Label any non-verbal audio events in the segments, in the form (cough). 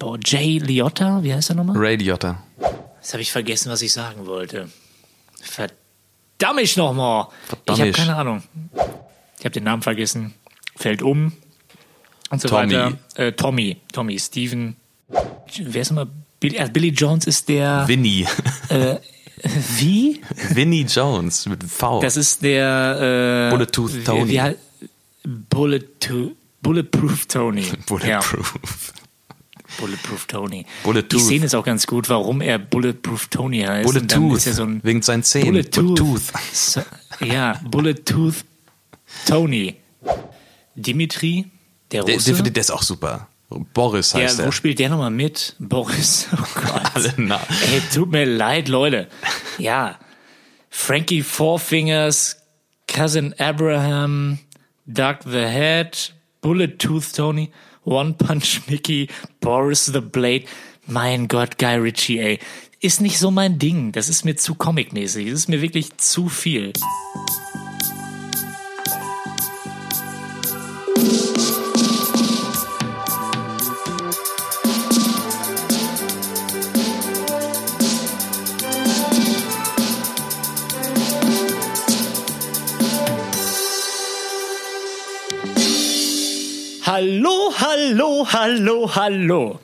Boah, Jay Liotta, wie heißt er nochmal? Ray Liotta. Jetzt habe ich vergessen, was ich sagen wollte. Verdammt ich nochmal. Ich habe keine Ahnung. Ich habe den Namen vergessen. Fällt um. Und so Tommy. weiter. Äh, Tommy. Tommy. Steven. Wer ist nochmal? Billy, äh, Billy Jones ist der. Winnie. (laughs) Wie? Winnie Jones mit V. Das ist der. Äh, wie- Tony. Wie, halt- Bulletooth. Bulletproof Tony. (laughs) Ja, Bulletproof. Tony. Bulletooth. Die Szene ist auch ganz gut, warum er Bulletproof Tony heißt. Ist ja so wegen seinen Zähnen. Bulletooth. So, ja, Bulletooth Tony. Dimitri, der Der, Russe. der, der ist auch super. Boris heißt ja, er. wo spielt der nochmal mit? Boris. Oh (laughs) Gott. Alle nah. Ey, tut mir leid, Leute. Ja. Frankie Four Fingers, Cousin Abraham, Doug the Head, Bullet Tooth Tony, One Punch Mickey, Boris the Blade. Mein Gott, Guy Ritchie, ey. Ist nicht so mein Ding. Das ist mir zu comicmäßig. Das ist mir wirklich zu viel. Hallo, hallo, hallo, hallo.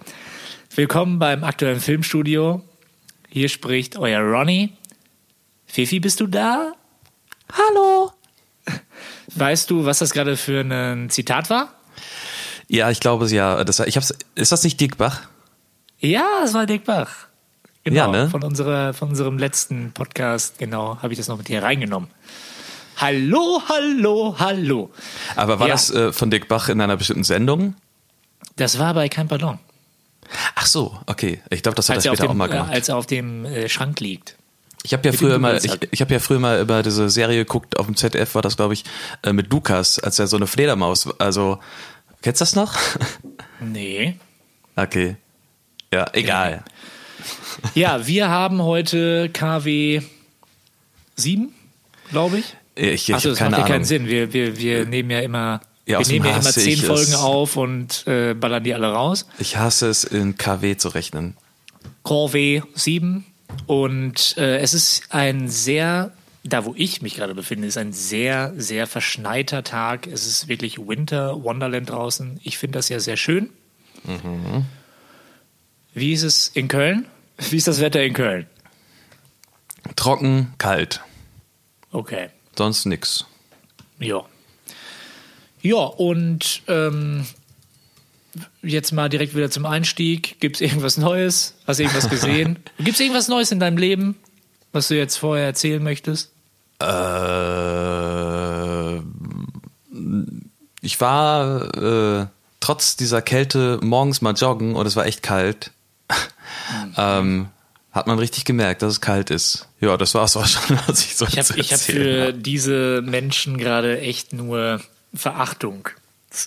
Willkommen beim aktuellen Filmstudio. Hier spricht euer Ronny. Fifi, bist du da? Hallo. Weißt du, was das gerade für ein Zitat war? Ja, ich glaube es ja. Das, ich hab's, ist das nicht Dick Bach? Ja, es war Dick Bach. Genau, Ja, ne? von, unserer, von unserem letzten Podcast, genau, habe ich das noch mit hier reingenommen. Hallo, hallo, hallo. Aber war Ja. das äh, von Dick Bach in einer bestimmten Sendung? Das war bei Kein Pardon. Ach so, okay. Ich glaube, das hat er Als er, auf später auch dem, mal äh, gemacht. als er auf dem äh, Schrank liegt. Ich habe ja mit früher mal, ich, ich habe ja früher mal über diese Serie geguckt auf dem ZDF war das glaube ich äh, mit Lukas, als er so eine Fledermaus, also kennst du das noch? (laughs) Nee. okay, ja egal. Ja, wir haben heute KW 7, glaube ich. Ich, ich Achso, das macht ja keinen Sinn. Wir, wir, wir nehmen ja immer, Ja, wir nehmen ja immer zehn ich es. Folgen auf und äh, ballern die alle raus. Ich hasse es in KW zu rechnen. KW 7. Und äh, es ist ein sehr, da wo ich mich gerade befinde, ist ein sehr, sehr verschneiter Tag. Es ist wirklich Winter Wonderland draußen. Ich finde das ja sehr schön. Mhm. Wie ist es in Köln? Wie ist das Wetter in Köln? Trocken, kalt, Okay. sonst nix. Ja. Ja, und ähm, jetzt mal direkt wieder zum Einstieg. Gibt es irgendwas Neues? Hast du irgendwas gesehen? (laughs) Gibt es irgendwas Neues in deinem Leben, was du jetzt vorher erzählen möchtest? Äh, ich war äh, trotz dieser Kälte morgens mal joggen und es war echt kalt. (laughs) ähm, hat man richtig gemerkt, dass es kalt ist. Ja, das war es auch schon, (laughs) was ich so Ich habe hab für diese Menschen gerade echt nur Verachtung.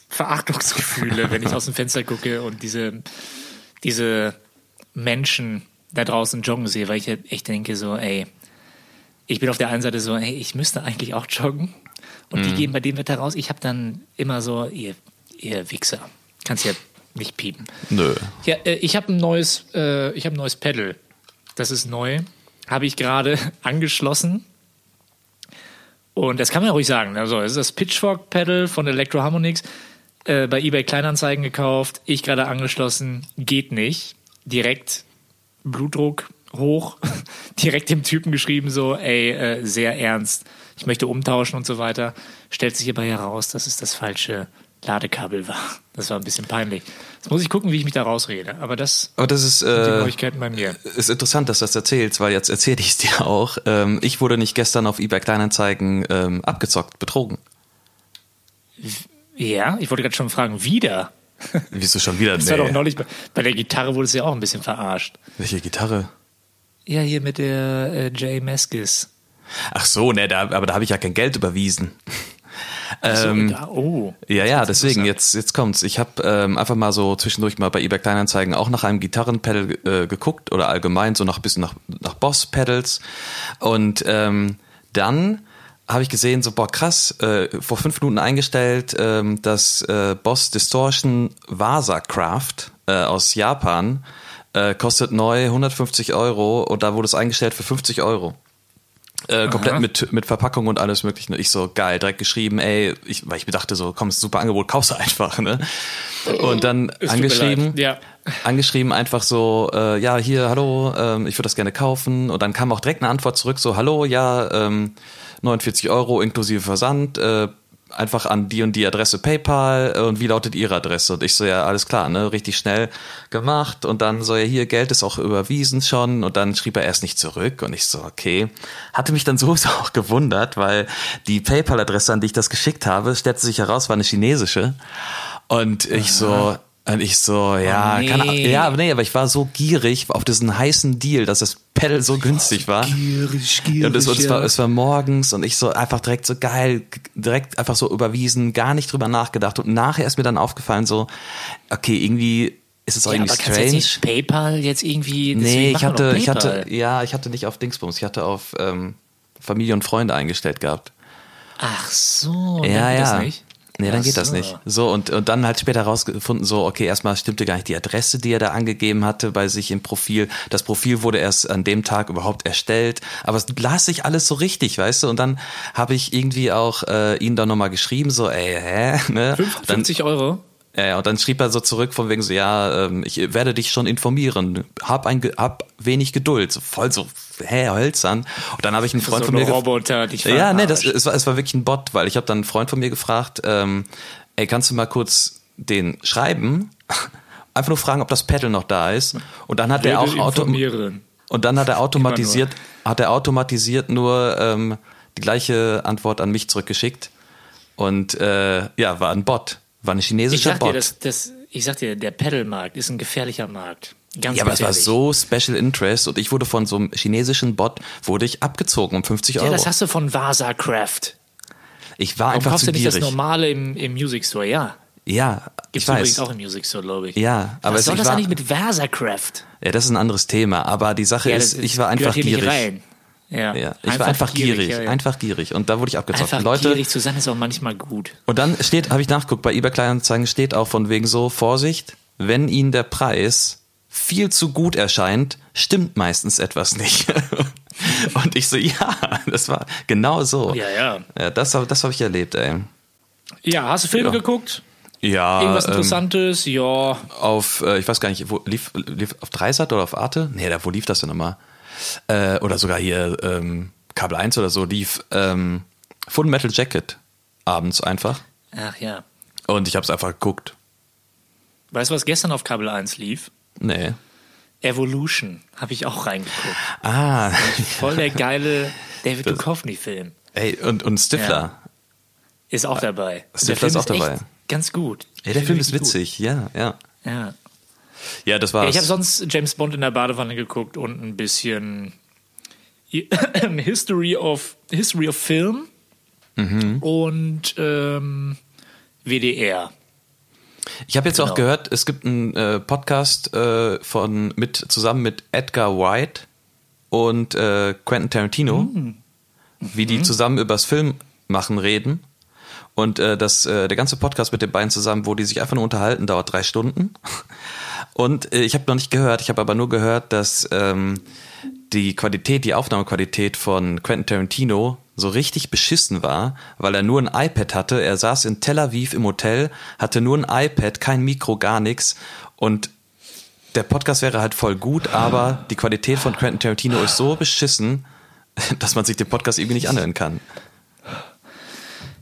Verachtungsgefühle, wenn ich aus dem Fenster gucke und diese, diese Menschen da draußen joggen sehe, weil ich halt echt denke so, ey, ich bin auf der einen Seite so, ey, ich müsste eigentlich auch joggen. Und Mhm. die gehen bei dem Wetter raus. Ich habe dann immer so, ihr, ihr Wichser, kannst ja nicht piepen. Nö. Ja, äh, ich habe ein neues, äh, ich habe ein neues Pedal. Das ist neu. Habe ich gerade (laughs) angeschlossen. Und das kann man ja ruhig sagen. Also, es ist das Pitchfork Pedal von Electro Harmonix. Äh, bei eBay Kleinanzeigen gekauft. Ich gerade angeschlossen. Geht nicht. Direkt Blutdruck hoch. (laughs) Direkt dem Typen geschrieben, so, ey, äh, sehr ernst. Ich möchte umtauschen und so weiter. Stellt sich aber heraus, dass es das falsche Ladekabel war. Das war ein bisschen peinlich. Jetzt muss ich gucken, wie ich mich da rausrede. Aber das Aber das ist, sind die äh, Neuigkeiten bei mir. ist interessant, dass du das erzählst, weil jetzt erzähle ich es dir auch. Ähm, ich wurde nicht gestern auf eBay Kleinanzeigen ähm, abgezockt, betrogen. Ja, ich wollte gerade schon fragen, wieder? Wieso schon wieder? (laughs) Das war doch neulich bei, bei der Gitarre wurde es ja auch ein bisschen verarscht. Welche Gitarre? Ja, hier mit der äh, Jay Meskis. Ach so, ne, da, aber da habe ich ja kein Geld überwiesen. So, Ähm, da, oh. Ja, ja, deswegen, jetzt, jetzt kommt's. Ich habe ähm, einfach mal so zwischendurch mal bei eBay Kleinanzeigen auch nach einem Gitarrenpedal äh, geguckt oder allgemein so nach ein bisschen nach, nach Boss-Pedals. Und ähm, dann habe ich gesehen, so, boah, krass, äh, vor fünf Minuten eingestellt, ähm, das äh, Boss Distortion Vasa Craft äh, aus Japan. Äh, kostet neu 150 Euro und da wurde es eingestellt für 50 Euro. Äh, komplett mit, mit Verpackung und alles mögliche. Ich so, geil, direkt geschrieben, ey, ich, weil ich mir dachte so, komm, ist ein super Angebot, kaufst du einfach, ne? Und dann angeschrieben. Ja. angeschrieben einfach so, äh, ja, hier, hallo, ähm, ich würde das gerne kaufen. Und dann kam auch direkt eine Antwort zurück, so, hallo, ja, ähm, 49 Euro inklusive Versand, äh, einfach an die und die Adresse PayPal äh, und wie lautet Ihre Adresse? Und ich so, ja, alles klar, ne, richtig schnell gemacht und dann so, ja, hier, Geld ist auch überwiesen schon und dann schrieb er erst nicht zurück und ich so, okay. Hatte mich dann sowieso (laughs) auch gewundert, weil die PayPal-Adresse, an die ich das geschickt habe, stellte sich heraus, war eine chinesische und ich so, und ich so, ja, Oh, nee. kann, ja, aber nee, aber ich war so gierig auf diesen heißen Deal, dass das Pedal so günstig war. Gierig, Und es, und es, war, es war morgens und ich so einfach direkt so geil, direkt einfach so überwiesen, gar nicht drüber nachgedacht. Und nachher ist mir dann aufgefallen, so, okay, irgendwie ist es auch Ja, aber irgendwie kannst du jetzt strange. nicht PayPal jetzt irgendwie. Nee, ich hatte, ich hatte, ja, ich hatte nicht auf Dingsbums, ich hatte auf ähm, Familie und Freunde eingestellt gehabt. Ach so, ja, ja. Nee, dann Ach geht das so. nicht. So, und, und dann halt später rausgefunden, so, okay, erstmal stimmte gar nicht die Adresse, die er da angegeben hatte bei sich im Profil. Das Profil wurde erst an dem Tag überhaupt erstellt. Aber es las sich alles so richtig, weißt du? Und dann habe ich irgendwie auch äh, ihn dann nochmal geschrieben, so, ey, hä? Ne? Dann, 50 Euro. Äh, und dann schrieb er so zurück von wegen so, ja, ähm, ich werde dich schon informieren. Hab, ein, hab wenig Geduld. So voll so, hä, hölzern. Und dann habe ich einen Freund so von mir ein gef- Roboter, dich ja, nee, das, es, war, es war wirklich ein Bot, weil ich habe dann einen Freund von mir gefragt, ähm, ey, kannst du mal kurz den schreiben? (laughs) Einfach nur fragen, ob das Pedal noch da ist. Und dann hat er auch Auto und dann hat er automatisiert, hat er automatisiert nur ähm, die gleiche Antwort an mich zurückgeschickt. Und äh, ja, war ein Bot, war ein Ich chinesischer dir, Bot. das, das, ich sag dir, der Pedalmarkt ist ein gefährlicher Markt. Ganz ja, aber es war so Special Interest und ich wurde von so einem chinesischen Bot wurde ich abgezogen um 50 Ja, Euro. das hast du von Vasa Craft. ich war Warum einfach kaufst zu du nicht das gierig. normale im, im Music Store? Ja. Ja, Gibt's ich übrigens weiß. auch im Music Store, glaube ich. Ja, aber Was es, soll ich das war, eigentlich mit Vasa Craft? Ja, das ist ein anderes Thema, aber die Sache Ja, ist, ich war einfach gierig. Ja, Ja, ich war einfach gierig, ja, ja. einfach gierig und da wurde ich abgezockt. Einfach Leute, gierig zu sein ist auch manchmal gut. und dann steht, habe ich nachgeguckt, bei eBay Kleinanzeigen steht auch von wegen so Vorsicht, wenn Ihnen der Preis viel zu gut erscheint, stimmt meistens etwas nicht. (laughs) und ich so, ja, das war genau so. Ja, ja. Ja, das habe das hab ich erlebt, ey. Ja, hast du Filme Ja. geguckt? Ja, Irgendwas ähm, Interessantes? Ja. auf, äh, ich weiß gar nicht, wo lief, lief auf Dreisat oder auf Arte? Nee, da, wo lief das denn nochmal? Äh, oder sogar hier ähm, Kabel 1 oder so lief ähm, Full Metal Jacket abends einfach. Ach ja. Und ich habe es einfach geguckt. Weißt du, was gestern auf Kabel 1 lief? Nee. Evolution. Habe ich auch reingeguckt. Ah, Voll der geile David Duchovny-Film. ey, und, und Stifler. Ist auch dabei. Stifler ist auch dabei. Echt ganz gut. Ey, der Film ist witzig, ja, ja. Gut. Ja. Ja, das war's. Ja, ich habe sonst James Bond in der Badewanne geguckt und ein bisschen (coughs) History of History of Film Mhm. und ähm, WDR. Ich habe jetzt auch Genau. gehört, es gibt einen äh, Podcast äh, von mit zusammen mit Edgar White und äh, Quentin Tarantino, wie die zusammen übers Film machen reden. Und äh, das, äh, der ganze Podcast mit den beiden zusammen, wo die sich einfach nur unterhalten, dauert drei Stunden. (laughs) Und äh, ich habe noch nicht gehört, ich habe aber nur gehört, dass ähm, die Qualität, die Aufnahmequalität von Quentin Tarantino so richtig beschissen war, weil er nur ein iPad hatte. Er saß in Tel Aviv im Hotel, hatte nur ein iPad, kein Mikro, gar nichts. Und der Podcast wäre halt voll gut, aber die Qualität von Quentin Tarantino ist so beschissen, (laughs) dass man sich den Podcast irgendwie nicht anhören kann.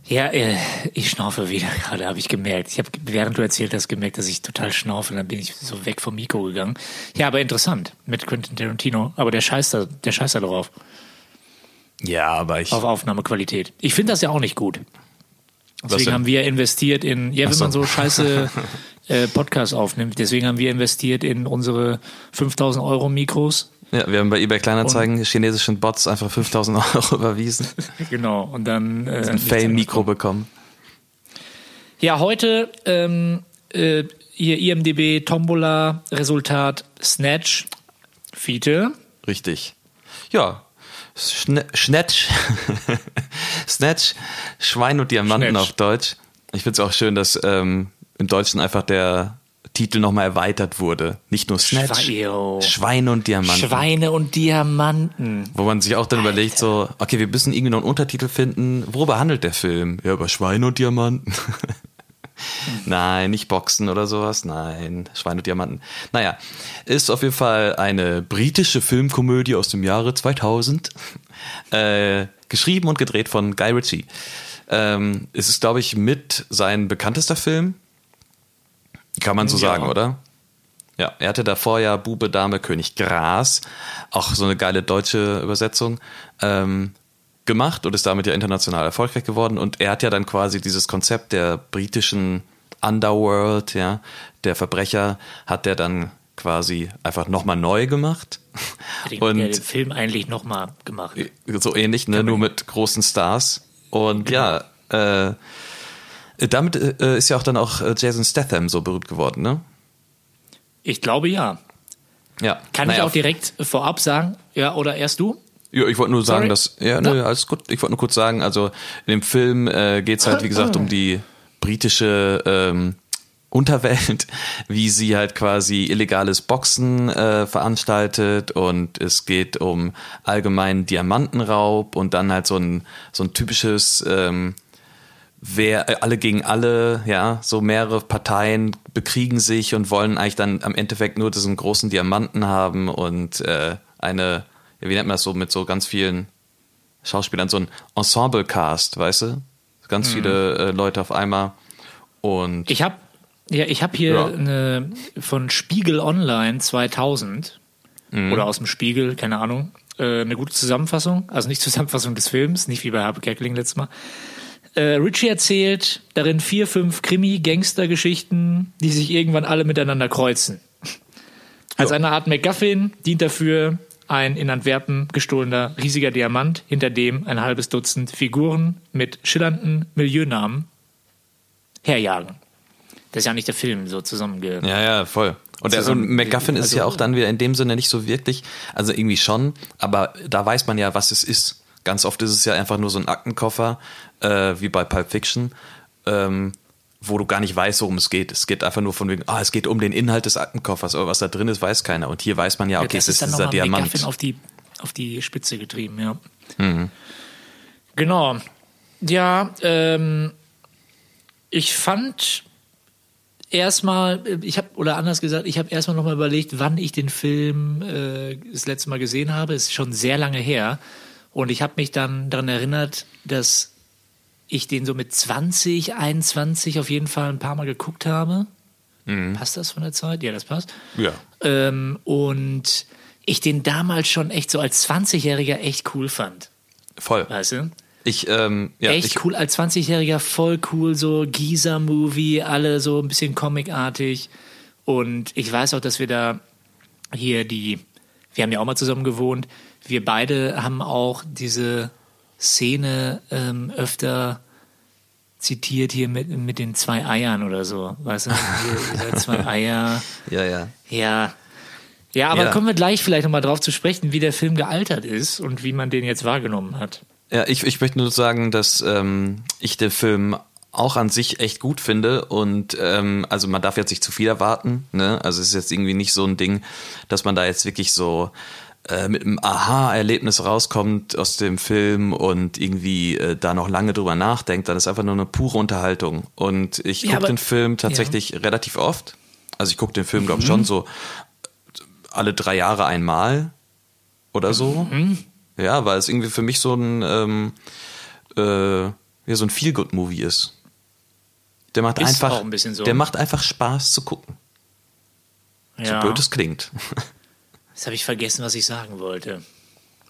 Ja, äh, ich schnaufe wieder (laughs) gerade, habe ich gemerkt. Ich habe, während du erzählt hast, gemerkt, dass ich total schnaufe. Dann bin ich so weg vom Mikro gegangen. Ja, aber interessant mit Quentin Tarantino. Aber der scheißt da, der scheißt da drauf. Ja, aber ich. Auf Aufnahmequalität. Ich finde das ja auch nicht gut. Deswegen haben wir investiert in, ja, wenn so. man so scheiße (laughs) äh, Podcasts aufnimmt, deswegen haben wir investiert in unsere 5000 Euro Mikros. Ja, wir haben bei eBay Kleinanzeigen chinesischen Bots einfach 5000 Euro (laughs) überwiesen. Genau. Und dann äh, Ein Fame-Mikro bekommen. Ja, heute ähm, äh, hier IMDB Tombola Resultat Snatch Fiete. Richtig. Ja. Schne Schnetsch. (laughs) Snatch, Schwein und Diamanten Schnetsch. auf Deutsch. Ich finde es auch schön, dass ähm, im Deutschen einfach der Titel nochmal erweitert wurde. Nicht nur Snatch, Schweio. Schweine und Diamanten. Schweine und Diamanten. Wo man sich auch dann überlegt, so, okay, wir müssen irgendwie noch einen Untertitel finden. Worüber handelt der Film? Ja, über Schweine und Diamanten. (laughs) Nein, nicht Boxen oder sowas. Nein, Schweine und Diamanten. Naja, ist auf jeden Fall eine britische Filmkomödie aus dem Jahre 2000. (laughs) Äh, geschrieben und gedreht von Guy Ritchie. Ähm, es ist, glaube ich, mit sein bekanntester Film. Kann man so Ja. sagen, oder? Ja, er hatte davor ja Bube, Dame, König Gras, auch so eine geile deutsche Übersetzung, ähm, gemacht und ist damit ja international erfolgreich geworden. Und er hat ja dann quasi dieses Konzept der britischen Underworld, ja, der Verbrecher, hat er dann quasi einfach nochmal neu gemacht. Den, (laughs) Und der den Film eigentlich nochmal gemacht. so ähnlich, ne? nur mit großen Stars. Und ja, äh, damit äh, ist ja auch dann auch äh, Jason Statham so berühmt geworden, ne? Ich glaube ja. Ja. Kann Naja, ich auch direkt vorab sagen? Ja, oder erst du? Ja, ich wollte nur sagen, Sorry? dass. Ja, nö, alles gut. Ich wollte nur kurz sagen, also in dem Film äh, geht es halt, wie gesagt, um die britische ähm, Unterwelt, (laughs) wie sie halt quasi illegales Boxen äh, veranstaltet und es geht um allgemeinen Diamantenraub und dann halt so ein, so ein typisches ähm, wer äh, alle gegen alle, ja, so mehrere Parteien bekriegen sich und wollen eigentlich dann am Endeffekt nur diesen großen Diamanten haben und äh, eine, wie nennt man das so, mit so ganz vielen Schauspielern, so ein Ensemble-Cast, weißt du? Ganz viele äh, Leute auf einmal und Ich habe ja, ich habe hier Ja. eine von Spiegel Online 2000 Mhm. oder aus dem Spiegel, keine Ahnung, äh, eine gute Zusammenfassung, also nicht (laughs) Zusammenfassung des Films, nicht wie bei Harpe Kerkeling letztes Mal. Äh, Richie erzählt darin vier, fünf Krimi-Gangster-Geschichten, die sich irgendwann alle miteinander kreuzen. Als eine Art MacGuffin dient dafür ein in Antwerpen gestohlener riesiger Diamant, hinter dem ein halbes Dutzend Figuren mit schillernden Milieunamen herjagen. Das ist ja nicht der Film so zusammenge... Ja, ja, voll. Und, der, Zusammen- MacGuffin ist also- ja auch dann wieder in dem Sinne nicht so wirklich, also irgendwie schon, aber da weiß man ja, was es ist. Ganz oft ist es ja einfach nur so ein Aktenkoffer, äh, wie bei Pulp Fiction, ähm, wo du gar nicht weißt, worum es geht. Es geht einfach nur von wegen, ah, es geht um den Inhalt des Aktenkoffers, aber was da drin ist, weiß keiner. Und hier weiß man ja, okay, das es ist dann dieser Diamant. MacGuffin auf die, auf die Spitze getrieben, ja. Mhm. Genau. Ja, ähm, ich fand erstmal, äh, ich habe, oder anders gesagt, ich habe erstmal nochmal überlegt, wann ich den Film äh, das letzte Mal gesehen habe. Es ist schon sehr lange her. Und ich habe mich dann daran erinnert, dass ich den so mit 20, 21 auf jeden Fall ein paar Mal geguckt habe. Passt das von der Zeit? Ja, das passt. Ja. Ähm, und ich den damals schon echt so als 20-Jähriger echt cool fand. Voll. Weißt du? Ich, ähm, ja, echt ich, cool als 20-Jähriger, voll cool, so Giza-Movie, alle so ein bisschen comicartig. Und ich weiß auch, dass wir da hier die, wir haben ja auch mal zusammen gewohnt, wir beide haben auch diese Szene ähm, öfter zitiert hier mit, mit den zwei Eiern oder so. Weißt du, hier, zwei (laughs) Eier. ja, ja. Ja. Ja, aber Ja. kommen wir gleich vielleicht nochmal drauf zu sprechen, wie der Film gealtert ist und wie man den jetzt wahrgenommen hat. Ja, ich, ich möchte nur sagen, dass ähm, ich den Film auch an sich echt gut finde und ähm, also man darf jetzt nicht zu viel erwarten. Ne? Also es ist jetzt irgendwie nicht so ein Ding, dass man da jetzt wirklich so äh, mit einem Aha-Erlebnis rauskommt aus dem Film und irgendwie äh, da noch lange drüber nachdenkt. Dann ist einfach nur eine pure Unterhaltung. Und ich Ja, gucke aber- den Film tatsächlich relativ oft. Also ich gucke den Film, glaube ich, schon so alle drei Jahre einmal oder so. Ja, weil es irgendwie für mich so ein ähm, äh, ja, so ein Feel-Good-Movie ist. Der macht Ist einfach, ein so. der macht einfach Spaß zu gucken. So Ja. blöd es klingt. (laughs) Jetzt habe ich vergessen, was ich sagen wollte.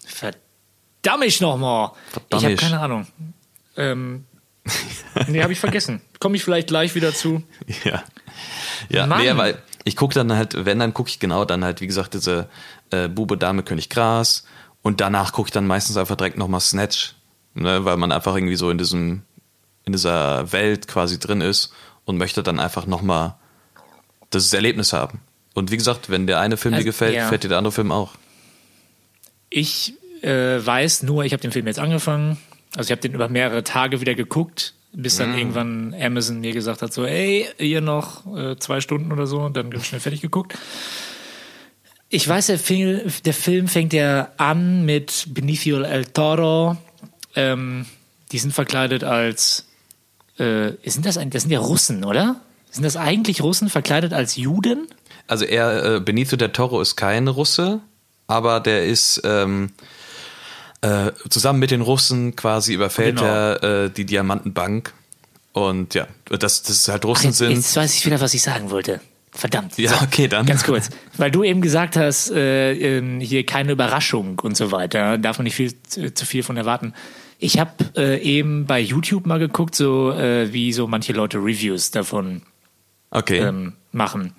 Verdammt ich nochmal. Ich habe keine Ahnung. Ähm, nee, habe ich vergessen. Komme ich vielleicht gleich wieder zu. ja. Ja, Mann. nee, weil ich gucke dann halt, wenn, dann gucke ich genau dann halt, wie gesagt, diese äh, Bube, Dame, König, Gras. Und danach gucke ich dann meistens einfach direkt nochmal Snatch. Ne, weil man einfach irgendwie so in diesem, in dieser Welt quasi drin ist und möchte dann einfach nochmal das Erlebnis haben. Und wie gesagt, wenn der eine Film Also, dir gefällt, ja. gefällt dir der andere Film auch. Ich äh, weiß nur, ich habe den Film jetzt angefangen. Also ich habe den über mehrere Tage wieder geguckt. bis dann irgendwann Amazon mir gesagt hat, so, ey, hier noch äh, zwei Stunden oder so und dann ganz schnell fertig geguckt. Ich weiß, der Film, der Film fängt ja an mit Benicio el Toro. Ähm, die sind verkleidet als, äh, sind das, ein, das sind ja Russen, oder? Sind das eigentlich Russen verkleidet als Juden? Also er, äh, Benito del Toro ist kein Russe, aber der ist ähm, äh, zusammen mit den Russen quasi überfällt Genau. er äh, die Diamantenbank. Und ja, dass das halt Ach, Russen jetzt, sind. jetzt weiß ich wieder, was ich sagen wollte. Verdammt. Ja, okay, dann. Ganz kurz. (laughs) Weil du eben gesagt hast, äh, ähm, hier keine Überraschung und so weiter. Darf man nicht viel zu, zu viel von erwarten. Ich habe äh, eben bei YouTube mal geguckt, so äh, wie so manche Leute Reviews davon Okay. ähm, machen.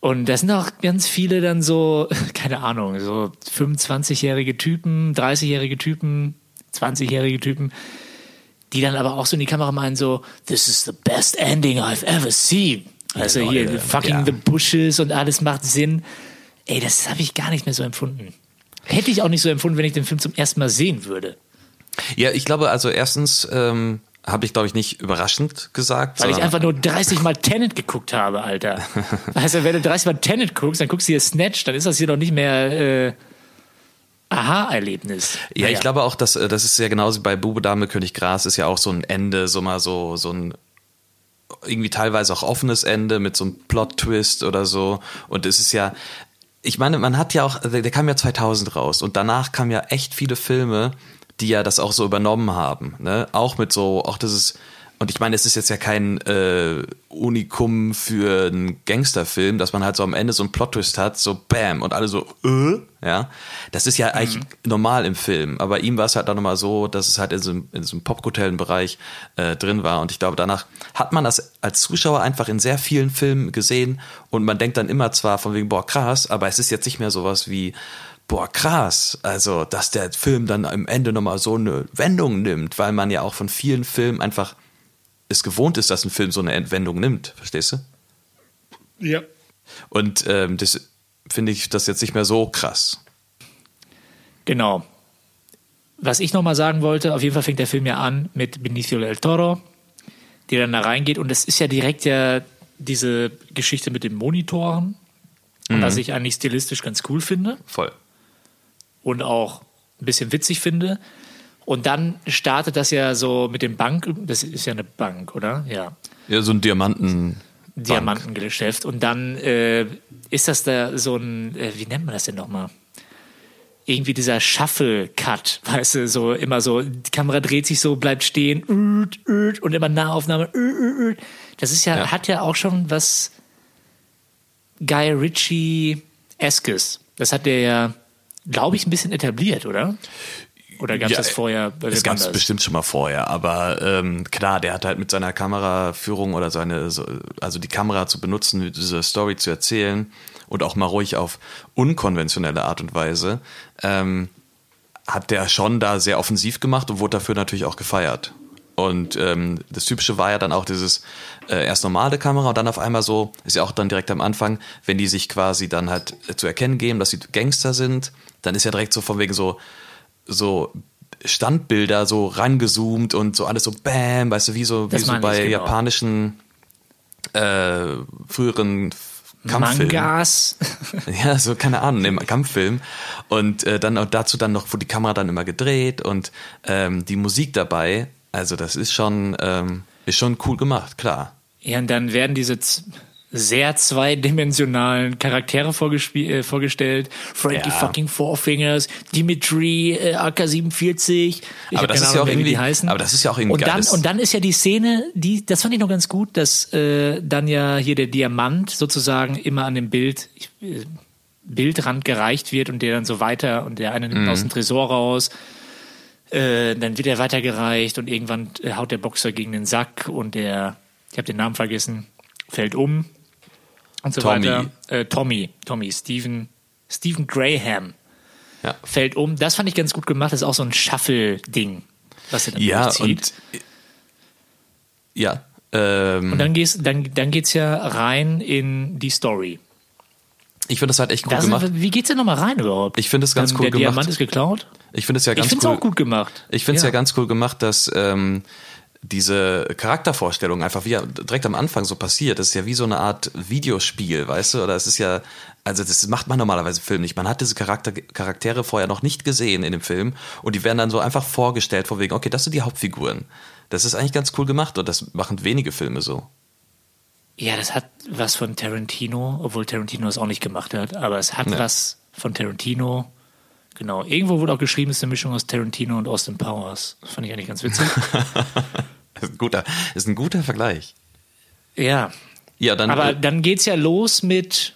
Und da sind auch ganz viele dann so, (laughs) keine Ahnung, so 25-jährige Typen, 30-jährige Typen, 20-jährige Typen, die dann aber auch so in die Kamera meinen so, this is the best ending I've ever seen. Also hier, Leute, fucking ja. the bushes und alles macht Sinn. Ey, das habe ich gar nicht mehr so empfunden. Hätte ich auch nicht so empfunden, wenn ich den Film zum ersten Mal sehen würde. Ja, ich glaube, also erstens ähm, habe ich, glaube ich, nicht überraschend gesagt. Weil ich einfach nur 30 Mal Tenet geguckt habe, Alter. (laughs) Also wenn du 30 Mal Tenet guckst, dann guckst du hier Snatch, dann ist das hier doch nicht mehr äh, Aha-Erlebnis. Ja, Naja. ich glaube auch, dass äh, das ist ja genauso bei Bube Dame König Gras ist ja auch so ein Ende, so mal so so ein irgendwie teilweise auch offenes Ende mit so einem Plot-Twist oder so. Und es ist ja, ich meine, man hat ja auch, der, der kam ja 2000 raus und danach kamen ja echt viele Filme, die ja das auch so übernommen haben. Ne? Auch mit so, auch das ist, und ich meine, es ist jetzt ja kein äh, Unikum für einen Gangsterfilm, dass man halt so am Ende so einen Plot-Twist hat, so Bam und alle so, äh, ja. Das ist ja eigentlich normal im Film, aber ihm war es halt auch nochmal so, dass es halt in so, einem- in so einem popkulturellen Bereich äh, drin war und ich glaube, danach hat man das als Zuschauer einfach in sehr vielen Filmen gesehen und man denkt dann immer zwar von wegen, boah, krass, aber es ist jetzt nicht mehr sowas wie, boah, krass, also, dass der Film dann am Ende nochmal so eine Wendung nimmt, weil man ja auch von vielen Filmen einfach es gewohnt ist, dass ein Film so eine Entwendung nimmt, verstehst du? ja. Und ähm, das finde ich das jetzt nicht mehr so krass. Genau. Was ich nochmal sagen wollte, auf jeden Fall fängt der Film ja an mit Benicio del Toro, der dann da reingeht und es ist ja direkt ja diese Geschichte mit den Monitoren, was ich eigentlich stilistisch ganz cool finde. Voll. Und auch ein bisschen witzig finde. Und dann startet das ja so mit dem Bank, das ist ja eine Bank, oder? Ja. Ja, so ein Diamanten. Diamantengeschäft. Und dann äh, ist das da so ein, äh, wie nennt man das denn nochmal? Irgendwie dieser Shuffle-Cut, (laughs) weißt du, so immer so, die Kamera dreht sich so, bleibt stehen, und immer Nahaufnahme. Das ist ja, Ja. hat ja auch schon was Guy Ritchie-eskes. Das hat der ja, glaube ich, ein bisschen etabliert, oder? Oder gab es Ja, das vorher Es gab es bestimmt schon mal vorher, aber ähm, klar, der hat halt mit seiner Kameraführung oder seine, so- also die Kamera zu benutzen, diese Story zu erzählen und auch mal ruhig auf unkonventionelle Art und Weise, ähm, hat der schon da sehr offensiv gemacht und wurde dafür natürlich auch gefeiert. Und ähm, das Typische war ja dann auch dieses äh, erst normale Kamera und dann auf einmal so, ist ja auch dann direkt am Anfang, wenn die sich quasi dann halt zu erkennen geben, dass sie Gangster sind, dann ist ja direkt so von wegen so, so Standbilder so rangezoomt und so alles so bam, weißt du, wie so, wie Das so bei genau. japanischen äh, früheren Kampffilmen. Mangas. (laughs) Ja, so keine Ahnung, im Kampffilm. Und äh, dann auch dazu dann noch, wo die Kamera dann immer gedreht und ähm, die Musik dabei. Also das ist schon, ähm, ist schon cool gemacht, klar. Ja, und dann werden diese sehr zweidimensionalen Charaktere äh, vorgestellt. Frankie Ja. fucking Four Fingers, Dimitri, äh, AK-47. Ich Aber das keine ist ja Ahnung, auch mehr, wie die irgendwie- heißen. aber das ist ja auch irgendwie und dann, und dann ist ja die Szene, die, das fand ich noch ganz gut, dass äh, dann ja hier der Diamant sozusagen immer an dem Bild, äh, Bildrand gereicht wird und der dann so weiter und der eine nimmt Mhm. aus dem Tresor raus. Äh, dann wird er weitergereicht und irgendwann äh, haut der Boxer gegen den Sack und der, ich habe den Namen vergessen, fällt um und so Tommy. weiter. Äh, Tommy, Tommy, Stephen, Stephen Graham Ja, fällt um. Das fand ich ganz gut gemacht. Das ist auch so ein Shuffle-Ding, was er dann ja durchzieht. und ja. Ähm, Und dann geht's, dann, dann geht's ja rein in die Story. ich finde das halt echt cool Das gemacht. Wie geht's denn nochmal rein überhaupt? Ich finde es ganz cool der Diamant gemacht. ist geklaut. Ich finde es ja Ich ganz finde es cool. auch gut gemacht. Ich finde es ja. ganz cool gemacht, dass ähm, diese Charaktervorstellung einfach wie direkt am Anfang so passiert. Das ist ja wie so eine Art Videospiel, weißt du? Oder es ist ja, also das macht man normalerweise im Film nicht. Man hat diese Charakter, Charaktere vorher noch nicht gesehen in dem Film und die werden dann so einfach vorgestellt, vor wegen, okay, das sind die Hauptfiguren. Das ist eigentlich ganz cool gemacht und das machen wenige Filme so. Ja, das hat was von Tarantino, obwohl Tarantino es auch nicht gemacht hat, aber es hat ja. was von Tarantino. Genau. Irgendwo wurde auch geschrieben, es ist eine Mischung aus Tarantino und Austin Powers. Das fand ich eigentlich ganz witzig. (laughs) das ist ein guter, ist ein guter Vergleich. Ja. Ja, dann. Aber äh, dann geht's ja los mit.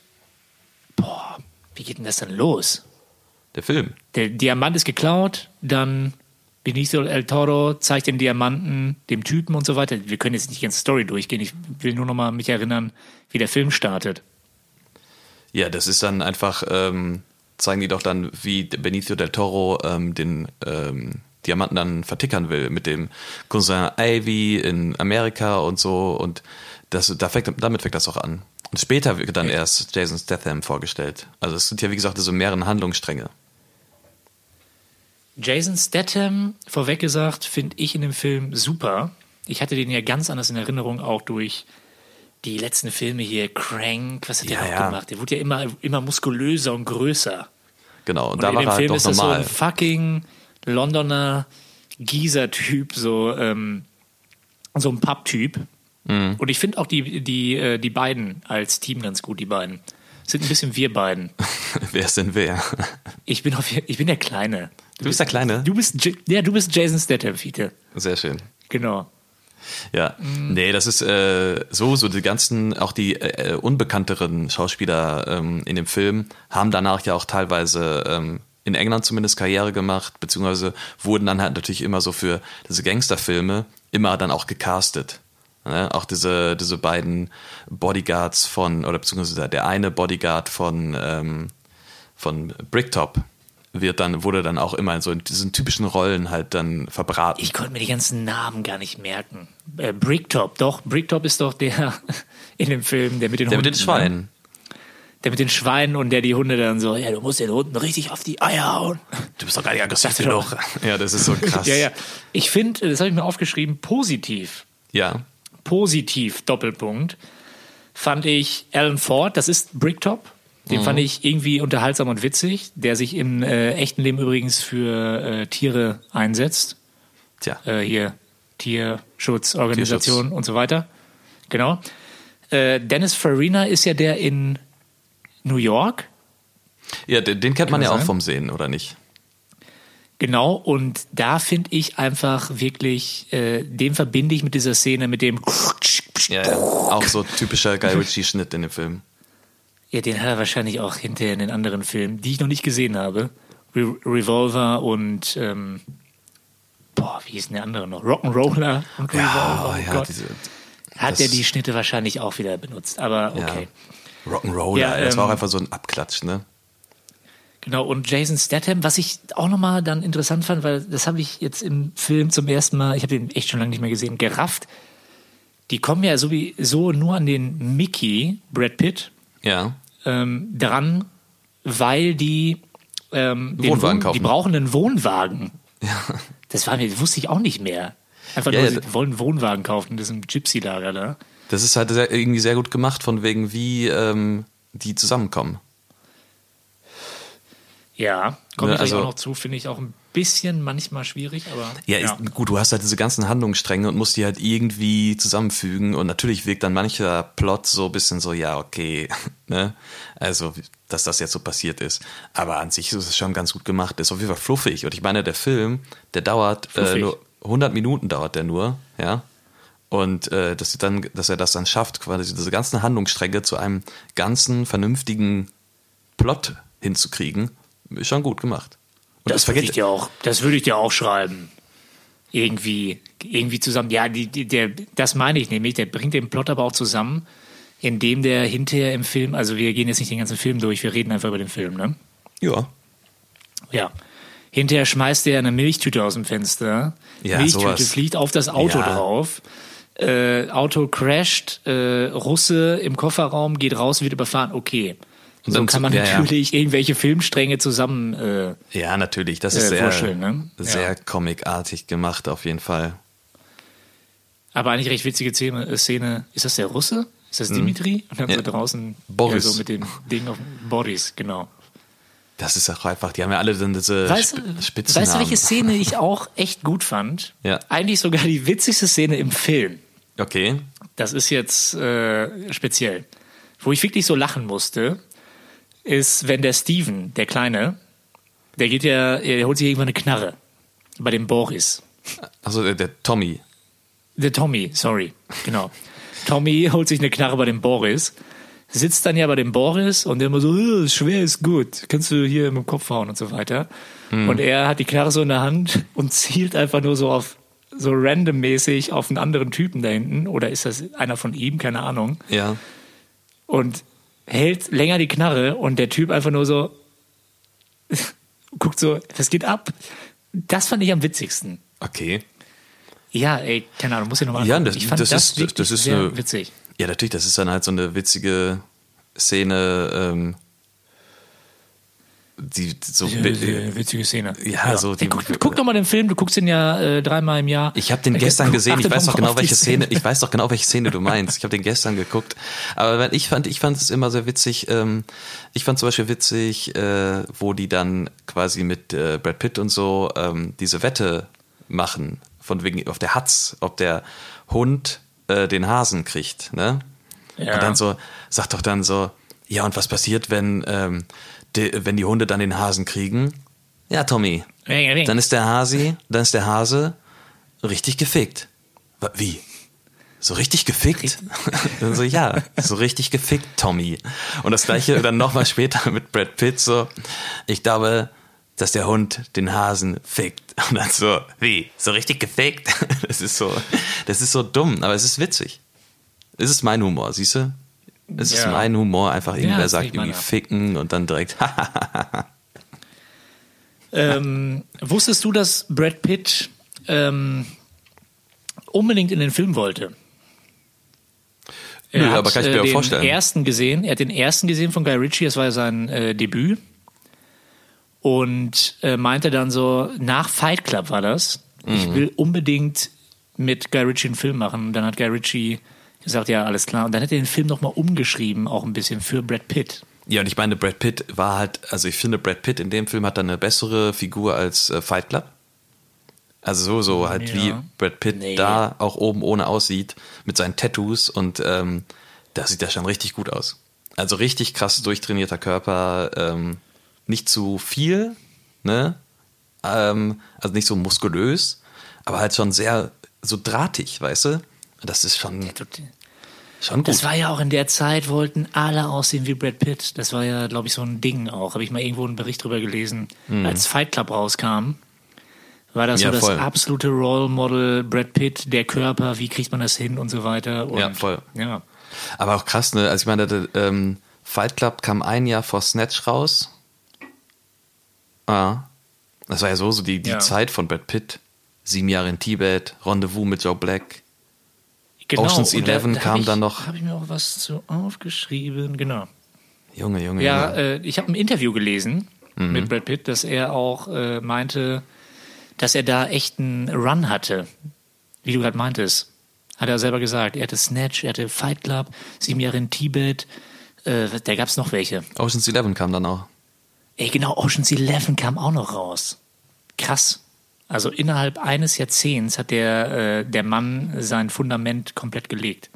Boah, wie geht denn das dann los? Der Film. Der Diamant ist geklaut, dann Benicio El Toro zeigt den Diamanten dem Typen und so weiter. Wir können jetzt nicht die ganze Story durchgehen. Ich will nur noch mal mich erinnern, wie der Film startet. Ja, das ist dann einfach, ähm, zeigen die doch dann, wie Benicio del Toro ähm, den ähm, Diamanten dann vertickern will mit dem Cousin Ivy in Amerika und so. Und das, da fängt, damit fängt das auch an. Und später wird dann erst Jason Statham vorgestellt. Also es sind ja, wie gesagt, so mehrere Handlungsstränge. Jason Statham, vorweg gesagt, finde ich in dem Film super. Ich hatte den ja ganz anders in Erinnerung, auch durch die letzten Filme hier, Crank, was hat ja, der noch ja. gemacht? Der wurde ja immer, immer muskulöser und größer. Genau, und, und da in war dem er Film halt ist das so ein fucking Londoner Gieser-Typ, so, ähm, so ein Pub-Typ. Mhm. Und ich finde auch die, die, äh, die beiden als Team ganz gut, die beiden. Sind ein bisschen wir beiden. (laughs) wer ist denn wer? (laughs) Ich bin, auf, ich bin der Kleine. Du, bist der Kleine? Du bist, ja, du bist Jason Statham, Fiete. Sehr schön. Genau. Ja, mhm. nee, das ist äh, so, so die ganzen, auch die äh, unbekannteren Schauspieler ähm, in dem Film haben danach ja auch teilweise ähm, in England zumindest Karriere gemacht, beziehungsweise wurden dann halt natürlich immer so für diese Gangsterfilme immer dann auch gecastet. Ne? Auch diese, diese beiden Bodyguards von, oder beziehungsweise der eine Bodyguard von, ähm, von Bricktop, wird dann, wurde dann auch immer in so in diesen typischen Rollen halt dann verbraten. Ich konnte mir die ganzen Namen gar nicht merken. Äh, Bricktop, doch, Bricktop ist doch der (laughs) in dem Film, der mit den der Hunden. mit den Schweinen. Ne? Der mit den Schweinen und der die Hunde dann so, ja, du musst den Hunden richtig auf die Eier hauen. Du bist doch gar nicht aggressiv genug. (laughs) Ja, das ist so krass. ja, ja. Ich finde, das habe ich mir aufgeschrieben, positiv. Ja. Positiv, Doppelpunkt, fand ich Alan Ford, das ist Bricktop, den mhm. fand ich irgendwie unterhaltsam und witzig, der sich im äh, echten Leben übrigens für äh, Tiere einsetzt. Tja. Äh, hier Tierschutzorganisationen Tierschutz. und so weiter. Genau. Äh, Dennis Farina ist ja der in New York. Ja, den, den kennt man ja sein? auch vom Sehen, oder nicht? Genau, und da finde ich einfach wirklich, äh, den verbinde ich mit dieser Szene, mit dem. Ja, ja. auch so typischer Guy (laughs) Ritchie-Schnitt in dem Film. Ja, den hat er wahrscheinlich auch hinterher in den anderen Filmen, die ich noch nicht gesehen habe. Re Revolver und ähm, boah, wie ist denn der andere noch? Rock'n'Roller und Revolver. Ja, oh, ja, diese, hat er die Schnitte wahrscheinlich auch wieder benutzt, aber okay. Ja. Rock'n'Roller, ja, das ähm, war auch einfach so ein Abklatsch, ne? Genau, und Jason Statham, was ich auch nochmal dann interessant fand, weil das habe ich jetzt im Film zum ersten Mal, ich habe den echt schon lange nicht mehr gesehen, gerafft. Die kommen ja sowieso nur an den Mickey, Brad Pitt, ja ähm, dran, weil die ähm, Wohnwagen Wohn die brauchen einen Wohnwagen. Ja. Das war mir, wusste ich auch nicht mehr. Einfach ja, nur, ja, sie wollen einen Wohnwagen kaufen in diesem Gypsy-Lager da. Das ist halt sehr, irgendwie sehr gut gemacht, von wegen, wie ähm, die zusammenkommen. Ja, kommt ja, also, auch noch zu, finde ich auch ein bisschen manchmal schwierig, aber. Ja, ja. Ist, gut, du hast halt diese ganzen Handlungsstränge und musst die halt irgendwie zusammenfügen und natürlich wirkt dann mancher Plot so ein bisschen so, ja, okay, (laughs) ne? Also, dass das jetzt so passiert ist. Aber an sich ist es schon ganz gut gemacht, ist auf jeden Fall fluffig. Und ich meine, der Film, der dauert äh, nur 100 Minuten dauert der nur, ja. Und äh, dass, dann, dass er das dann schafft, quasi diese ganzen Handlungsstränge zu einem ganzen vernünftigen Plot hinzukriegen ist schon gut gemacht. Und das, das würde ich dir auch, das würde ich dir auch schreiben. Irgendwie, irgendwie zusammen. Ja, die, die, der, das meine ich nämlich. Der bringt den Plot aber auch zusammen, indem der hinterher im Film, also wir gehen jetzt nicht den ganzen Film durch, wir reden einfach über den Film, ne? Ja. Ja. Hinterher schmeißt er eine Milchtüte aus dem Fenster. Ja, Milchtüte sowas. fliegt auf das Auto ja. drauf. Äh, Auto crasht, äh, Russe im Kofferraum, geht raus, wird überfahren. Okay. Und so kann man ja, natürlich ja. irgendwelche Filmstränge zusammen. Äh, ja, natürlich. Das ist äh, sehr, ne? sehr ja. comicartig gemacht, auf jeden Fall. Aber eigentlich recht witzige Szene. äh. Ist das der Russe? Ist das Dimitri? Und dann. Ja. so draußen Boris. Ja, so mit dem Ding auf Boris, genau. Das ist auch einfach, die haben ja alle dann diese Weißt, Sp du- Spitzennamen. weißt du, welche Szene ich auch echt gut fand? Ja. Eigentlich sogar die witzigste Szene im Film. Okay. Das ist jetzt äh, speziell. Wo ich wirklich so lachen musste, ist, wenn der Steven, der Kleine, der geht ja, er holt sich irgendwann eine Knarre bei dem Boris. Also der, der Tommy. Der Tommy, sorry, genau. Tommy holt sich eine Knarre bei dem Boris, sitzt dann ja bei dem Boris und der immer so, "Äh, schwer ist gut, kannst du hier mit dem Kopf hauen und so weiter. Und er hat die Knarre so in der Hand und zielt einfach nur so auf, so randommäßig auf einen anderen Typen da hinten. Oder ist das einer von ihm? Keine Ahnung. Ja. Und hält länger die Knarre und der Typ einfach nur so (laughs) guckt so, das geht ab. Das fand ich am witzigsten. Okay. Ja, ey, keine Ahnung, muss ich nochmal Ja, das, Ich fand das, ist, wirklich das ist sehr eine, witzig. Ja, natürlich, das ist dann halt so eine witzige Szene, ähm, die so. Sehr, sehr witzige Szene. Ja, so die- Ey, guck, guck doch mal den Film, du guckst ihn ja äh, dreimal im Jahr. Ich habe den gestern gesehen. Ich weiß doch genau die welche Szene. Ich weiß doch genau welche Szene du meinst. Ich habe den gestern geguckt. Aber ich fand, ich fand es immer sehr witzig. Ähm, ich fand zum Beispiel witzig, äh, wo die dann quasi mit äh, Brad Pitt und so ähm, diese Wette machen von wegen auf der Hatz, ob der Hund äh, den Hasen kriegt. Ne? Ja. Und dann so sagt doch dann so, ja und was passiert, wenn ähm, die, wenn die Hunde dann den Hasen kriegen? Ja, Tommy, dann ist der Hasi, dann ist der Hase richtig gefickt. Wie? So richtig gefickt? dann (laughs) so, ja, so richtig gefickt, Tommy. Und das gleiche dann nochmal später mit Brad Pitt so, ich glaube, dass der Hund den Hasen fickt. (laughs) Und dann so, wie? So richtig gefickt? (laughs) Das ist so, das ist so dumm, aber es ist witzig. Es ist mein Humor, siehst du? Es ist Ja. mein Humor, einfach irgendwer das sagt irgendwie ab. ficken und dann direkt, (laughs) Ähm, wusstest du, dass Brad Pitt ähm, unbedingt in den Film wollte? Nö, aber kann ich mir äh, den vorstellen. ersten gesehen. Er hat den ersten gesehen von Guy Ritchie. Das war ja sein äh, Debüt. Und äh, meinte dann so, nach Fight Club war das, ich Mhm. will unbedingt mit Guy Ritchie einen Film machen. Und dann hat Guy Ritchie gesagt, ja, alles klar. Und dann hat er den Film nochmal umgeschrieben, auch ein bisschen für Brad Pitt. Ja, und ich meine, Brad Pitt war halt, also ich finde, Brad Pitt in dem Film hat dann eine bessere Figur als äh, Fight Club. Also so, so halt Ja. wie Brad Pitt Nee. da auch oben ohne aussieht, mit seinen Tattoos und ähm, da sieht er schon richtig gut aus. Also richtig krass durchtrainierter Körper, ähm, nicht zu viel, ne? Ähm, also nicht so muskulös, aber halt schon sehr so drahtig, weißt du? Das ist schon, schon gut. Das war ja auch in der Zeit, wollten alle aussehen wie Brad Pitt. Das war ja, glaube ich, so ein Ding auch. Habe ich mal irgendwo einen Bericht drüber gelesen. Als Fight Club rauskam, war das Mhm. Ja, so das voll. absolute Role Model, Brad Pitt, der Körper, wie kriegt man das hin und so weiter. Und, Ja, voll. Ja. Aber auch krass, ne? Also ich meine, der, ähm, Fight Club kam ein Jahr vor Snatch raus. Ah. Das war ja so, so die, die Ja. Zeit von Brad Pitt. Sieben Jahre in Tibet, Rendezvous mit Joe Black. Genau. Ocean's und da- 11 da kam ich, dann noch. Habe ich mir auch was zu aufgeschrieben, genau. Junge, Junge, Ja, Junge. äh, ich habe ein Interview gelesen Mhm. mit Brad Pitt, dass er auch äh, meinte, dass er da echt einen Run hatte. Wie du gerade meintest. Hat er selber gesagt. Er hatte Snatch, er hatte Fight Club, sieben Jahre in Tibet. Äh, da gab es noch welche. Ocean's 11 kam dann auch. Ey, genau, Ocean's Eleven kam auch noch raus. Krass. Also innerhalb eines Jahrzehnts hat der, äh, der Mann sein Fundament komplett gelegt.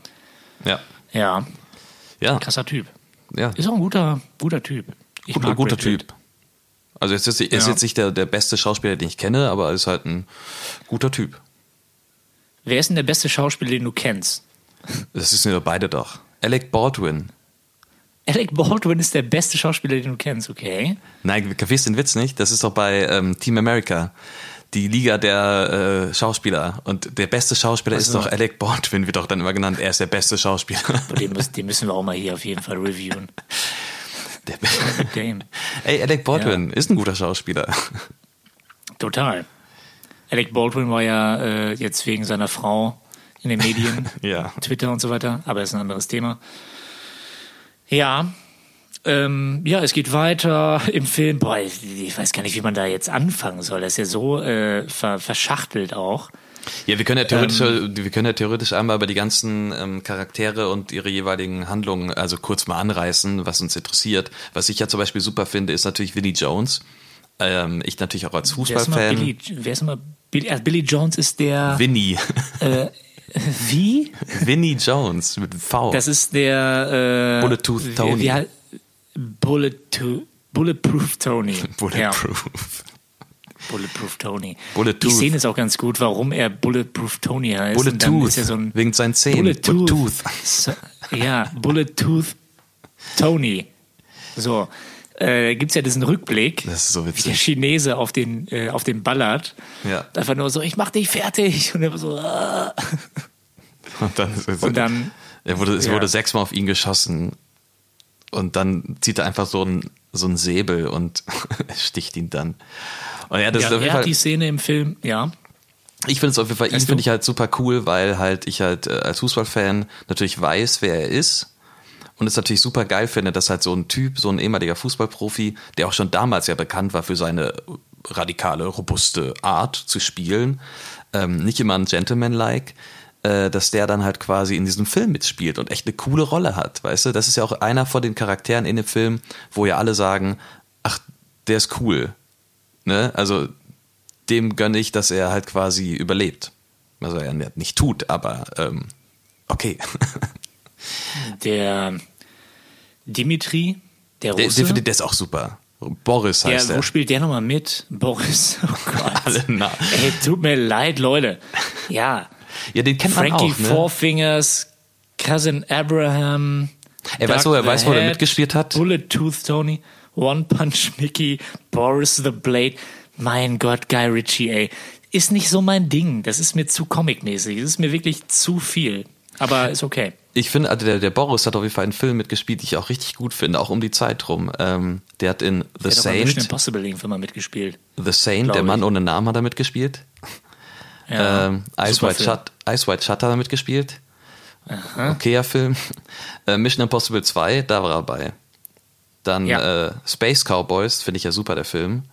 Ja. Ja, Ja, krasser Typ. ja. Ist auch ein guter, guter Typ. Ich Guter, guter Pitt. Typ. Also er ist Ja. jetzt nicht der, der beste Schauspieler, den ich kenne, aber er ist halt ein guter Typ. Wer ist denn der beste Schauspieler, den du kennst? Das sind ja beide doch. Alec Baldwin. Alec Baldwin ist der beste Schauspieler, den du kennst, okay? Nein, kapierst den Witz nicht? Das ist doch bei ähm, Team America. Die Liga der äh, Schauspieler. Und der beste Schauspieler ist Also- doch Alec Baldwin, wird doch dann immer genannt. Er ist der beste Schauspieler. Den, müssen- den müssen wir auch mal hier auf jeden Fall reviewen. Der, Dame. ey, Alec Baldwin ist ein guter Schauspieler. Total. Alec Baldwin war ja äh, jetzt wegen seiner Frau in den Medien, (laughs) Ja. Twitter und so weiter, aber ist ein anderes Thema. Ja, ähm, ja, es geht weiter (laughs) im Film. Boah, ich, weiß gar nicht, wie man da jetzt anfangen soll. Das ist ja so äh, ver, verschachtelt auch. Ja, wir können ja theoretisch, ähm, wir können ja theoretisch einmal über die ganzen ähm, Charaktere und ihre jeweiligen Handlungen, also kurz mal anreißen, was uns interessiert. Was ich ja zum Beispiel super finde, ist natürlich Vinnie Jones. Ähm, ich natürlich auch als Fußballfan. Billy, wer ist immer Billy, also Billy Jones ist der. Vinnie. Äh, (laughs) wie? Vinnie Jones mit V. Das ist der äh, Bullet Tooth Tony. Wie, wie, Bullet Bulletproof Tony. (laughs) Bulletproof. Ja. Bulletproof Tony. Bulletproof. Die Szene ist auch ganz gut, warum er Bulletproof Tony heißt. Bulletproof. Ja so wegen seinen Zähnen. Bulletproof. Bullet so, ja, Bulletproof Tony. So. Äh, gibt es ja diesen Rückblick, so wie der Chinese auf den, äh, auf den ballert. Ja. Einfach nur so, ich mach dich fertig. Und er so, ah. (laughs) Und dann, und dann er wurde, es ja. wurde sechsmal auf ihn geschossen. Und dann zieht er einfach so ein so ein Säbel und (laughs) sticht ihn dann. Und ja, das ja, ist auf jeden Fall, Fall, die Szene im Film, ja. Ich finde es auf jeden Fall, ihn finde ich halt super cool, weil halt ich halt äh, als Fußballfan natürlich weiß, wer er ist. Und es natürlich super geil finde, dass halt so ein Typ, so ein ehemaliger Fußballprofi, der auch schon damals ja bekannt war für seine radikale, robuste Art zu spielen, ähm, nicht immer ein Gentleman-like, äh, dass der dann halt quasi in diesem Film mitspielt und echt eine coole Rolle hat, weißt du? Das ist ja auch einer von den Charakteren in dem Film, wo ja alle sagen, ach, der ist cool. Ne? Also dem gönne ich, dass er halt quasi überlebt. Also er nicht tut, aber ähm, okay. (laughs) der Dimitri, der Russe. Der, der, der ist auch super. Boris heißt ja, er. Wo spielt der nochmal mit? Boris. Oh (laughs) Gott. Alle nah. Ey, tut mir leid, Leute. Ja. Ja, den kennt Frankie man auch, ne? Four Fingers, Cousin Abraham. Er weiß, wo er weiß, wo er mitgespielt hat. Bullet Tooth Tony, One Punch Mickey, Boris the Blade. Mein Gott, Guy Ritchie, ey. Ist nicht so mein Ding. Das ist mir zu comicmäßig. Das ist mir wirklich zu viel. Aber ist okay. Ich finde, also der, der Boris hat auf jeden Fall einen Film mitgespielt, den ich auch richtig gut finde, auch um die Zeit rum. Ähm, der hat in The der Saint. Hat Mission Impossible irgendwann mitgespielt. The Saint, der Mann ich. ohne Namen hat er mitgespielt. Ja, ähm, Ice, White Shut, Ice White Shut hat er mitgespielt. Aha. Okayer Film. Äh, Mission Impossible 2, da war er bei. Dann ja. äh, Space Cowboys, finde ich ja super, der Film.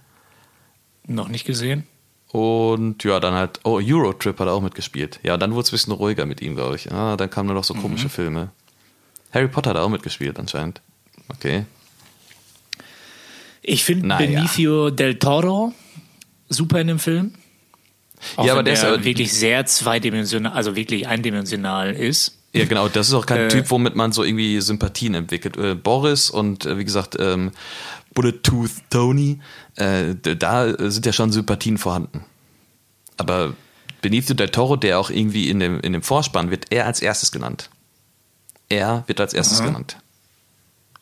Noch nicht gesehen. Und ja, dann halt, oh, Eurotrip hat er auch mitgespielt. Ja, dann wurde es ein bisschen ruhiger mit ihm, glaube ich. Ah, dann kamen nur noch so komische mhm. Filme. Harry Potter hat er auch mitgespielt, anscheinend. Okay. Ich finde naja. Benicio del Toro super in dem Film. Auch ja, aber der, der wirklich sehr zweidimensional, also wirklich eindimensional ist. Ja, genau. Das ist auch kein äh, Typ, womit man so irgendwie Sympathien entwickelt. Äh, Boris und äh, wie gesagt, ähm, Bullet Tooth Tony, äh, da sind ja schon Sympathien vorhanden. Aber Benicio del Toro, der auch irgendwie in dem, in dem Vorspann wird er als erstes genannt. Er wird als erstes aha. genannt.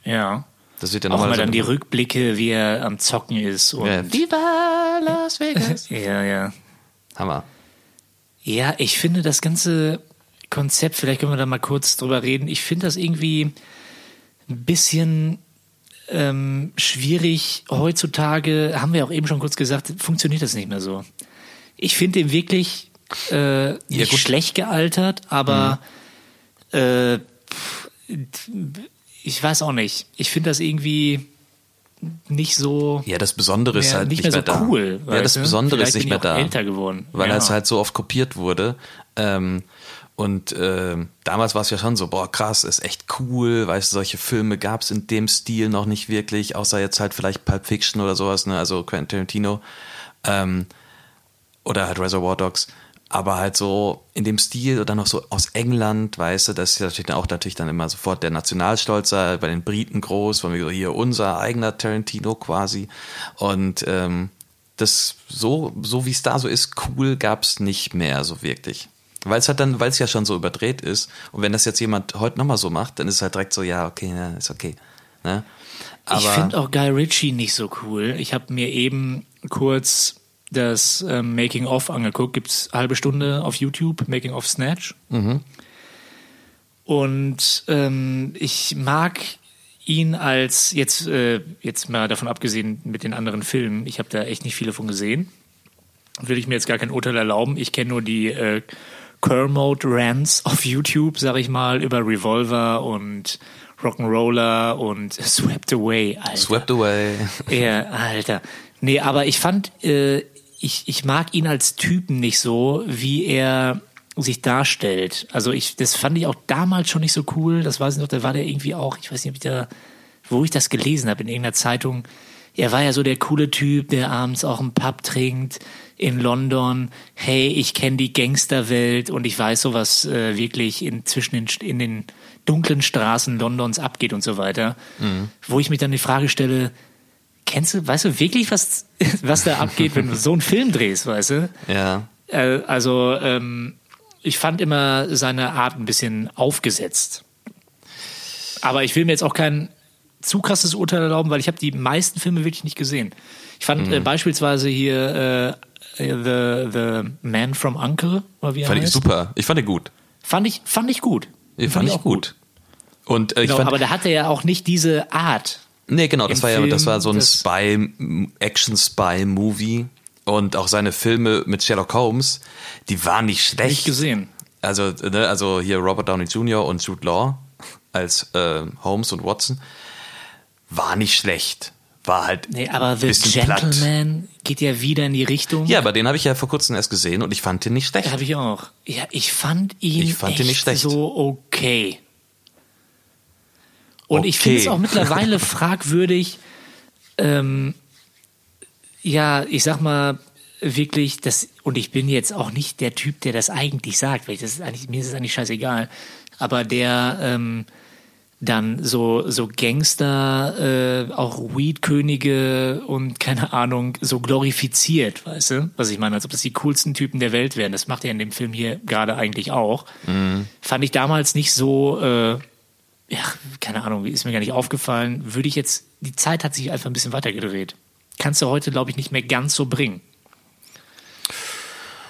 Ja. Das wird ja auch mal so dann die Rückblicke, wie er am Zocken ist. Und ja. Viva Las Vegas. (laughs) ja, ja. Hammer. Ja, ich finde das ganze Konzept, vielleicht können wir da mal kurz drüber reden. Ich finde das irgendwie ein bisschen ähm, schwierig. Heutzutage, haben wir auch eben schon kurz gesagt, funktioniert das nicht mehr so. Ich finde den wirklich äh, nicht ja, schlecht gealtert, aber mhm. äh, ich weiß auch nicht. Ich finde das irgendwie nicht so. Ja, das Besondere ist halt nicht, mehr, mehr, so da. cool. Ja, das Besondere ist nicht mehr da. älter geworden. Weil ja. es halt so oft kopiert wurde. Ähm, und äh, damals war es ja schon so, boah, krass, ist echt cool, weißt du, solche Filme gab es in dem Stil noch nicht wirklich, außer jetzt halt vielleicht Pulp Fiction oder sowas, ne, also Quentin Tarantino. Ähm, oder halt Reservoir Dogs aber halt so in dem Stil oder noch so aus England, weißt du, das ist natürlich dann auch natürlich dann immer sofort der Nationalstolz bei den Briten groß, von wir so hier unser eigener Tarantino quasi und ähm, das so so wie es da so ist, cool gab's nicht mehr so wirklich. Weil es halt dann, weil es ja schon so überdreht ist und wenn das jetzt jemand heute nochmal so macht, dann ist es halt direkt so, ja, okay, ja, ist okay. Ne? Ich finde auch Guy Ritchie nicht so cool. Ich habe mir eben kurz das ähm, Making of angeguckt. Gibt es halbe Stunde auf YouTube, Making of Snatch. Mhm. Und ähm, ich mag ihn als jetzt äh, jetzt mal davon abgesehen mit den anderen Filmen. Ich habe da echt nicht viele von gesehen. Will ich mir jetzt gar kein Urteil erlauben. Ich kenne nur die äh, Kermode Rants auf YouTube, sag ich mal, über Revolver und Rock'n'Roller und Swept Away. Alter. Swept Away. Ja, Alter. Nee, aber ich fand äh, ich, ich mag ihn als Typen nicht so, wie er sich darstellt. Also ich, das fand ich auch damals schon nicht so cool. Das weiß ich noch, da war der irgendwie auch, ich weiß nicht, ob ich da, wo ich das gelesen habe in irgendeiner Zeitung. Er war ja so der coole Typ, der abends auch im Pub trinkt in London. Hey, ich kenne die Gangsterwelt und ich weiß so, was äh, wirklich in, zwischen den, in den dunklen Straßen Londons abgeht und so weiter. Mhm. Wo ich mich dann die Frage stelle, kennst du, weißt du wirklich, was, was da abgeht, wenn du so einen Film drehst, weißt du? Ja. Äh, also, ähm, ich fand immer seine Art ein bisschen aufgesetzt. Aber ich will mir jetzt auch kein zu krasses Urteil erlauben, weil ich habe die meisten Filme wirklich nicht gesehen. Ich fand mhm. äh, beispielsweise hier äh, The, The Man from Uncle, oder wie er Fand heißt. ich super. Ich fand ihn gut. Fand ich, fand ich gut. Ich fand, fand ich auch gut. gut. Und, äh, genau, fand, aber da hatte ja auch nicht diese Art. Nee, genau, das war Film, ja, das war so ein Spy, Action-Spy-Movie. Und auch seine Filme mit Sherlock Holmes, die waren nicht schlecht. Nicht gesehen. Also, ne, also hier Robert Downey Jr. und Jude Law als äh, Holmes und Watson war nicht schlecht. War halt. Nee, aber The Gentleman platt. geht ja wieder in die Richtung. Ja, aber den habe ich ja vor kurzem erst gesehen und ich fand ihn nicht schlecht. Habe ich auch. Ja, ich fand ihn, ich fand ihn nicht schlecht. so okay. Und okay. ich finde es auch mittlerweile (laughs) fragwürdig, ähm, ja, ich sag mal, wirklich, das, und ich bin jetzt auch nicht der Typ, der das eigentlich sagt, weil das ist eigentlich, mir ist es eigentlich scheißegal, aber der ähm, dann so, so Gangster, äh, auch Weed-Könige und keine Ahnung, so glorifiziert, weißt du? Was ich meine, als ob das die coolsten Typen der Welt wären. Das macht er in dem Film hier gerade eigentlich auch. Mhm. Fand ich damals nicht so, äh, ja, keine Ahnung, ist mir gar nicht aufgefallen. Würde ich jetzt, die Zeit hat sich einfach ein bisschen weitergedreht kannst du heute, glaube ich, nicht mehr ganz so bringen.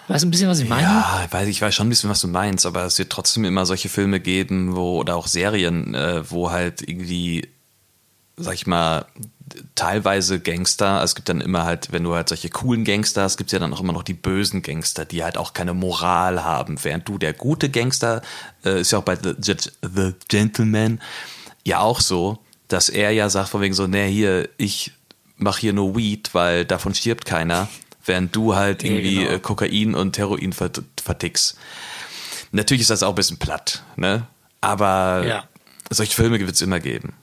Weißt du ein bisschen, was ich meine? Ja, weiß, ich weiß schon ein bisschen, was du meinst, aber es wird trotzdem immer solche Filme geben, wo, oder auch Serien, äh, wo halt irgendwie, sag ich mal, teilweise Gangster, es gibt dann immer halt, wenn du halt solche coolen Gangster hast, gibt es ja dann auch immer noch die bösen Gangster, die halt auch keine Moral haben, während du der gute Gangster, äh, ist ja auch bei The, The Gentleman ja auch so, dass er ja sagt von wegen so, nee, hier, ich mach hier nur Weed, weil davon stirbt keiner, während du halt irgendwie ja, genau. Äh, Kokain und Heroin vertickst. Natürlich ist das auch ein bisschen platt, ne? Aber ja. solche Filme wird es immer geben.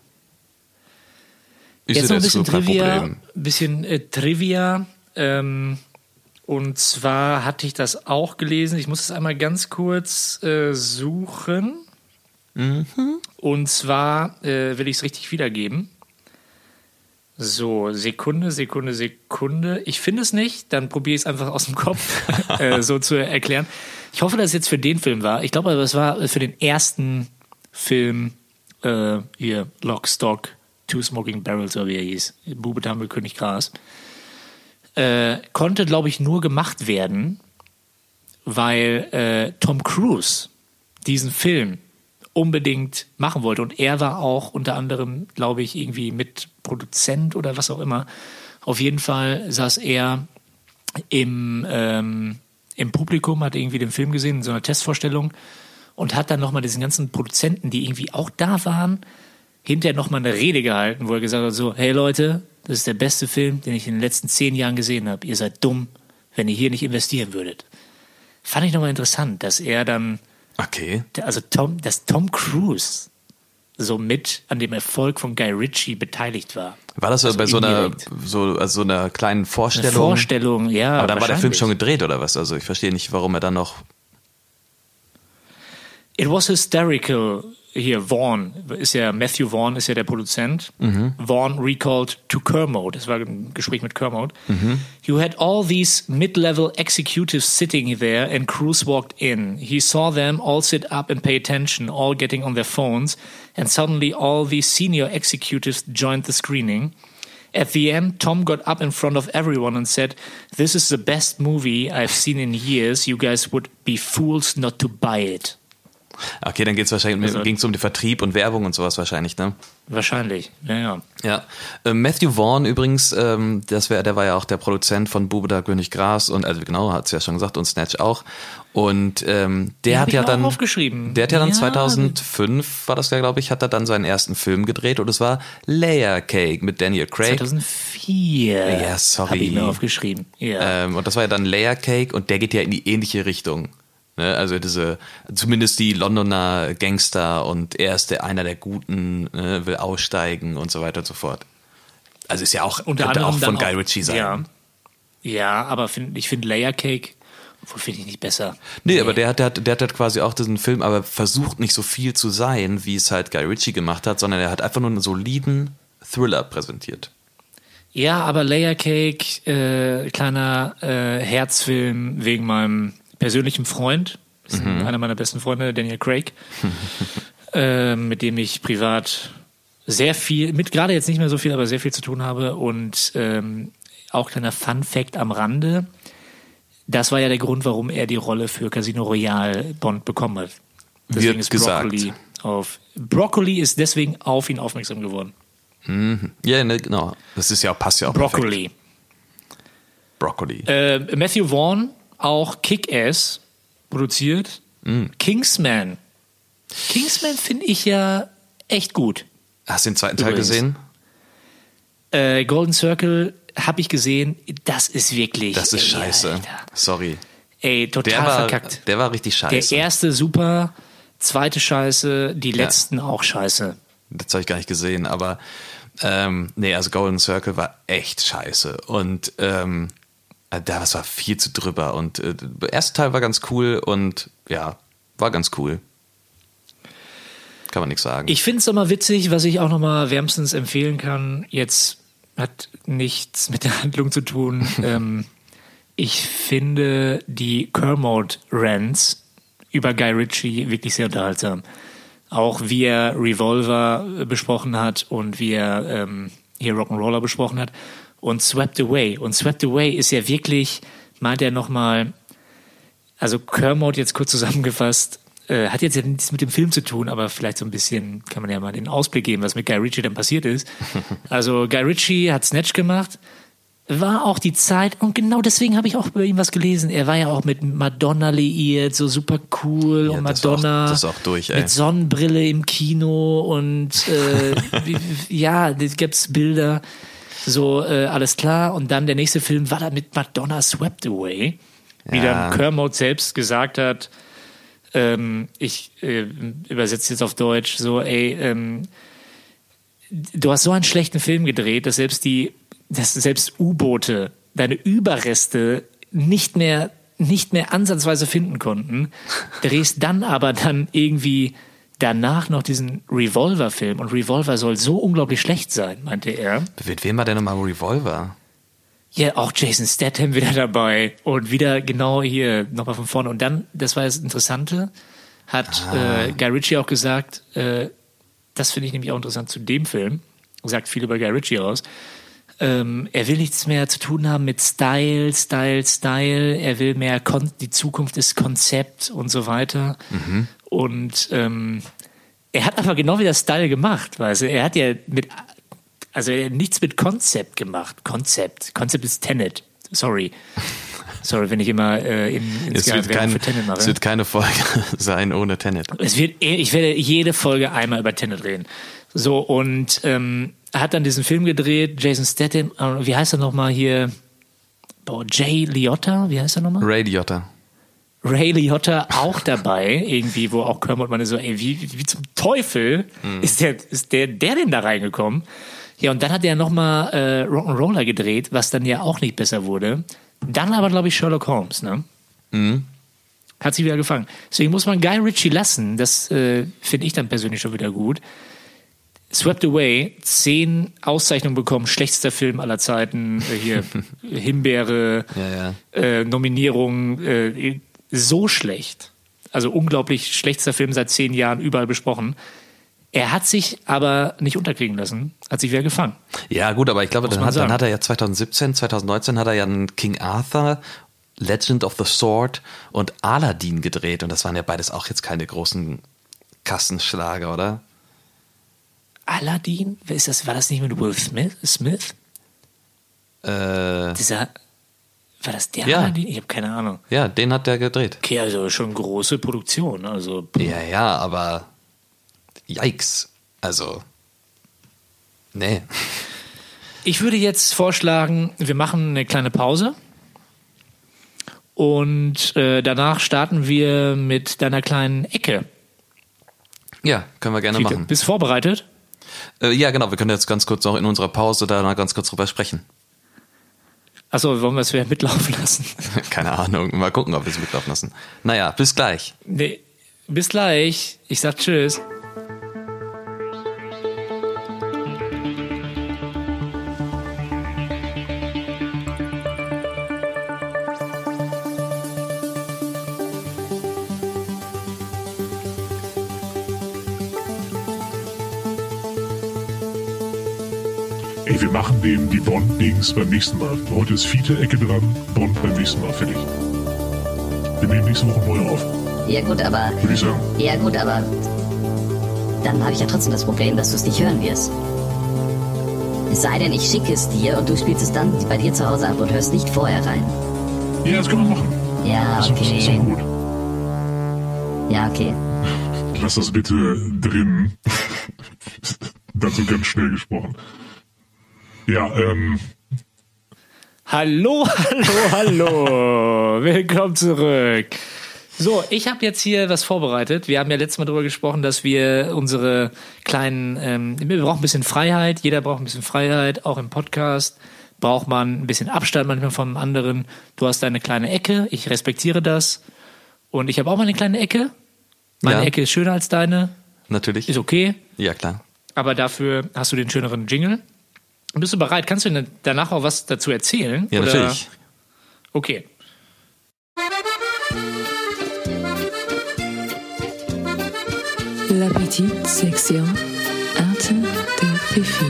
Ich Jetzt noch ein bisschen Trivia, bisschen äh, Trivia. Ähm, und zwar hatte ich das auch gelesen. Ich muss es einmal ganz kurz äh, suchen. Mhm. Und zwar äh, will ich es richtig wiedergeben. So, Sekunde, Sekunde, Sekunde. Ich finde es nicht, dann probiere ich es einfach aus dem Kopf (laughs) äh, so zu erklären. Ich hoffe, dass es jetzt für den Film war. Ich glaube aber, es war für den ersten Film äh, hier, Lock, Stock, Two Smoking Barrels, oder wie er hieß. Bube, Dame, König, Gras. Äh, konnte, glaube ich, nur gemacht werden, weil äh, Tom Cruise diesen Film unbedingt machen wollte. Und er war auch unter anderem, glaube ich, irgendwie mit Produzent oder was auch immer. Auf jeden Fall saß er im, ähm, im Publikum, hat irgendwie den Film gesehen in so einer Testvorstellung und hat dann nochmal diesen ganzen Produzenten, die irgendwie auch da waren, hinterher nochmal eine Rede gehalten, wo er gesagt hat, so, hey Leute, das ist der beste Film, den ich in den letzten zehn Jahren gesehen habe. Ihr seid dumm, wenn ihr hier nicht investieren würdet. Fand ich nochmal interessant, dass er dann Okay. Also Tom, dass Tom Cruise so mit an dem Erfolg von Guy Ritchie beteiligt war. War das also bei so einer, so, also so einer kleinen Vorstellung? Eine Vorstellung, ja. Aber dann war der Film schon gedreht oder was? Also ich verstehe nicht, warum er dann noch. It was hysterical hier Vaughn ist ja Matthew Vaughn ist ja der Produzent. Mhm. Vaughn recalled to Kermode. Das war ein Gespräch mit Kermode. Mhm. You had all these mid-level executives sitting there, and Cruz walked in. He saw them all sit up and pay attention, all getting on their phones, and suddenly all these senior executives joined the screening. At the end, Tom got up in front of everyone and said, This is the best movie I've seen in years. You guys would be fools not to buy it. Okay, dann geht's wahrscheinlich, also, ging es um den Vertrieb und Werbung und sowas wahrscheinlich, ne? Wahrscheinlich, ja, ja. Ja. Äh, Matthew Vaughn übrigens, ähm, das wär, der war ja auch der Produzent von Bube da König Gras und, also genau, hat's ja schon gesagt, und Snatch auch. Und ähm, der Den hat ja dann. Der hat ja dann ja. 2005, war das ja, glaube ich, hat er dann seinen ersten Film gedreht und es war Layer Cake mit Daniel Craig. 2004 4. Ja, sorry. Habe ich mir aufgeschrieben. Ja. Ähm, und das war ja dann Layer Cake und der geht ja in die ähnliche Richtung. Ne? Also diese, zumindest die Londoner Gangster und er ist der einer der Guten, ne? will aussteigen und so weiter und so fort. Also ist ja auch, Unter könnte auch von Guy Ritchie sein. Ja, ja aber find, ich finde Layer Cake, obwohl finde ich nicht besser. Nee, aber der hat, der, hat, der hat halt quasi auch diesen Film, aber versucht nicht so viel zu sein, wie es halt Guy Ritchie gemacht hat, sondern er hat einfach nur einen soliden Thriller präsentiert. Ja, aber Layer Cake, äh, kleiner äh, Herzfilm wegen meinem persönlichen Freund, Mhm. einer meiner besten Freunde, Daniel Craig, (laughs) äh, mit dem ich privat sehr viel, mit gerade jetzt nicht mehr so viel, aber sehr viel zu tun habe. Und ähm, auch kleiner Fun Fact am Rande. Das war ja der Grund, warum er die Rolle für Casino Royale Bond bekommen hat. Deswegen Wird ist gesagt. Broccoli auf. Broccoli ist deswegen auf ihn aufmerksam geworden. Ja, ne, genau. Das ist ja, passt ja auch perfekt. Broccoli. Broccoli. Äh, Matthew Vaughn, auch Kick-Ass produziert. Kingsman. Kingsman finde ich ja echt gut. Hast du den zweiten Teil übrigens. gesehen? Äh, Golden Circle habe ich gesehen. Das ist wirklich. Das ist ey, scheiße. Alter. Sorry. Ey, total Der war, verkackt. der war richtig Der scheiße. erste super, zweite scheiße, die letzten auch scheiße. Das habe ich gar nicht gesehen, aber ähm, nee, also Golden Circle war echt scheiße. Und ähm, äh, das war viel zu drüber. Und äh, der erste Teil war ganz cool und ja, war ganz cool. Kann man nichts sagen. Ich finde es immer witzig, was ich auch nochmal wärmstens empfehlen kann. Jetzt hat nichts mit der Handlung zu tun. (laughs) ähm, ich finde die Kermode-Rants über Guy Ritchie wirklich sehr unterhaltsam. Auch wie er Revolver äh, besprochen hat und wie er ähm, hier Rock'n'Roller besprochen hat. Und Swept Away. Und Swept Away ist ja wirklich, meint er nochmal, also Kermode jetzt kurz zusammengefasst, äh, hat jetzt ja nichts mit dem Film zu tun, aber vielleicht so ein bisschen kann man ja mal den Ausblick geben, was mit Guy Ritchie dann passiert ist. (laughs) Also Guy Ritchie hat Snatch gemacht, war auch die Zeit und genau deswegen habe ich auch über ihn was gelesen. Er war ja auch mit Madonna liiert, so super cool Ja, und das ist auch- Madonna das auch durch, ey. mit Sonnenbrille im Kino und äh, (laughs) ja, da gibt's Bilder. So, äh, alles klar. Und dann der nächste Film war da mit Madonna Swept Away. Wie Ja. dann Kermode selbst gesagt hat, ähm, ich äh, übersetze jetzt auf Deutsch, so, ey, ähm, du hast so einen schlechten Film gedreht, dass selbst die, dass selbst U-Boote deine Überreste nicht mehr, nicht mehr ansatzweise finden konnten, drehst dann aber dann irgendwie danach noch diesen Revolver-Film und Revolver soll so unglaublich schlecht sein, meinte er. Mit wem war denn nochmal Revolver? Ja, auch Jason Statham (laughs) wieder dabei und wieder genau hier nochmal von vorne. Und dann, das war das Interessante, hat äh, Guy Ritchie auch gesagt, äh, das finde ich nämlich auch interessant zu dem Film, sagt viel über Guy Ritchie aus. Ähm, er will nichts mehr zu tun haben mit Style, Style, Style. Er will mehr Kon die Zukunft ist Konzept und so weiter. Und ähm, er hat aber genau wieder Style gemacht, weißt du. Er hat ja mit also er hat nichts mit Konzept gemacht. Konzept. Konzept ist Tenet. Sorry. Sorry, wenn ich immer äh, in, ins Es wird, kein, für Tenet mache. es wird keine Folge (laughs) sein ohne Tenet. Es wird, ich werde jede Folge einmal über Tenet reden. So, und ähm, er hat dann diesen Film gedreht, Jason Statham, äh, wie heißt er nochmal hier? Boah, Jay Liotta, wie heißt er nochmal? Radiotter. Ray Liotta auch dabei, irgendwie, wo auch Kermit meine so, ey, wie, wie zum Teufel ist der, ist der, der denn da reingekommen? Ja, und dann hat er nochmal äh, Rock'n'Roller gedreht, was dann ja auch nicht besser wurde. Dann aber, glaube ich, Sherlock Holmes, ne? Hat sich wieder gefangen. Deswegen muss man Guy Ritchie lassen. Das äh, finde ich dann persönlich schon wieder gut. Swept Away, zehn Auszeichnungen bekommen, schlechtester Film aller Zeiten, äh, hier (laughs) Himbeere, Ja, ja. äh, Nominierung, äh, so schlecht. Also unglaublich schlechtester Film seit zehn Jahren, überall besprochen. Er hat sich aber nicht unterkriegen lassen, hat sich wieder gefangen. Ja, gut, aber ich glaube, dann hat, dann hat er ja 2017, 2019 hat er ja einen King Arthur, Legend of the Sword und Aladdin gedreht. Und das waren ja beides auch jetzt keine großen Kassenschlager, oder? Aladdin, ist das? War das nicht mit Will Smith? Smith? Äh, Dieser, war das der Ja. Aladdin? Ich habe keine Ahnung. ja, den hat der gedreht. Okay, also schon große Produktion. Also Ja, ja, aber yikes. Also, nee. ich würde jetzt vorschlagen, wir machen eine kleine Pause. Und äh, danach starten wir mit deiner kleinen Ecke. Ja, können wir gerne Fiete, machen. Bist du vorbereitet? Äh, ja, genau. Wir können jetzt ganz kurz noch in unserer Pause da mal ganz kurz drüber sprechen. Achso, wollen wir es wieder mitlaufen lassen? (laughs) Keine Ahnung. Mal gucken, ob wir es mitlaufen lassen. Naja, bis gleich. Nee, bis gleich. Ich sag Tschüss. Den, die Bond-Dings beim nächsten Mal. Heute ist Fiete-Ecke dran, Bond beim nächsten Mal. Fertig. Wir nehmen nächste Woche neu auf, Ja gut, aber. würde ich sagen. Ja gut, aber. Dann habe ich ja trotzdem das Problem, dass du es nicht hören wirst. Es sei denn, ich schicke es dir und du spielst es dann bei dir zu Hause ab und hörst nicht vorher rein. Ja, das können wir machen. Ja, Das ist, das ist okay. gut. Ja, okay. Lass das bitte drin. (laughs) Dazu ganz schnell gesprochen. Ja, ähm, Hallo, (laughs) hallo, hallo. Willkommen zurück. So, ich habe jetzt hier was vorbereitet. Wir haben ja letztes Mal darüber gesprochen, dass wir unsere kleinen, ähm, wir brauchen ein bisschen Freiheit. Jeder braucht ein bisschen Freiheit. Auch im Podcast braucht man ein bisschen Abstand manchmal vom anderen. Du hast deine kleine Ecke. Ich respektiere das. Und ich habe auch meine kleine Ecke. Meine Ja. Ecke ist schöner als deine. Natürlich. Ist okay. Ja, klar. Aber dafür hast du den schöneren Jingle. Bist du bereit? Kannst du danach auch was dazu erzählen? Ja, Oder- natürlich. Okay. La petite section Arte de Fifi.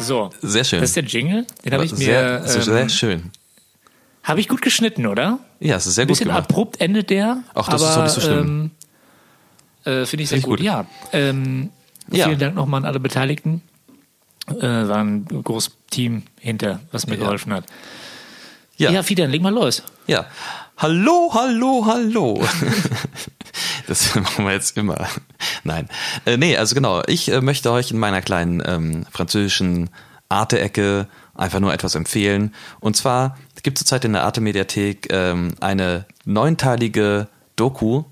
So. Sehr schön. Das ist der Jingle. Den habe ich sehr, mir. sehr, sehr Ähm, schön. habe ich gut geschnitten, oder? Ja, es ist sehr Ein gut bisschen gemacht. abrupt endet der. Ach, das aber, ist doch nicht so schlimm. Ähm, äh, Finde ich sehr gut. gut. Ja. Ähm, Ja. Vielen Dank nochmal an alle Beteiligten. Äh, war ein großes Team hinter, was mir Ja. geholfen hat. Ja. Ja, Fiete, dann leg mal los. Ja. Hallo, hallo, hallo. (laughs) das (laughs) machen wir jetzt immer. Nein. Äh, nee, also genau. Ich äh, möchte euch in meiner kleinen ähm, französischen Arte-Ecke einfach nur etwas empfehlen. Und zwar gibt es zurzeit in der Arte-Mediathek ähm, eine neunteilige Doku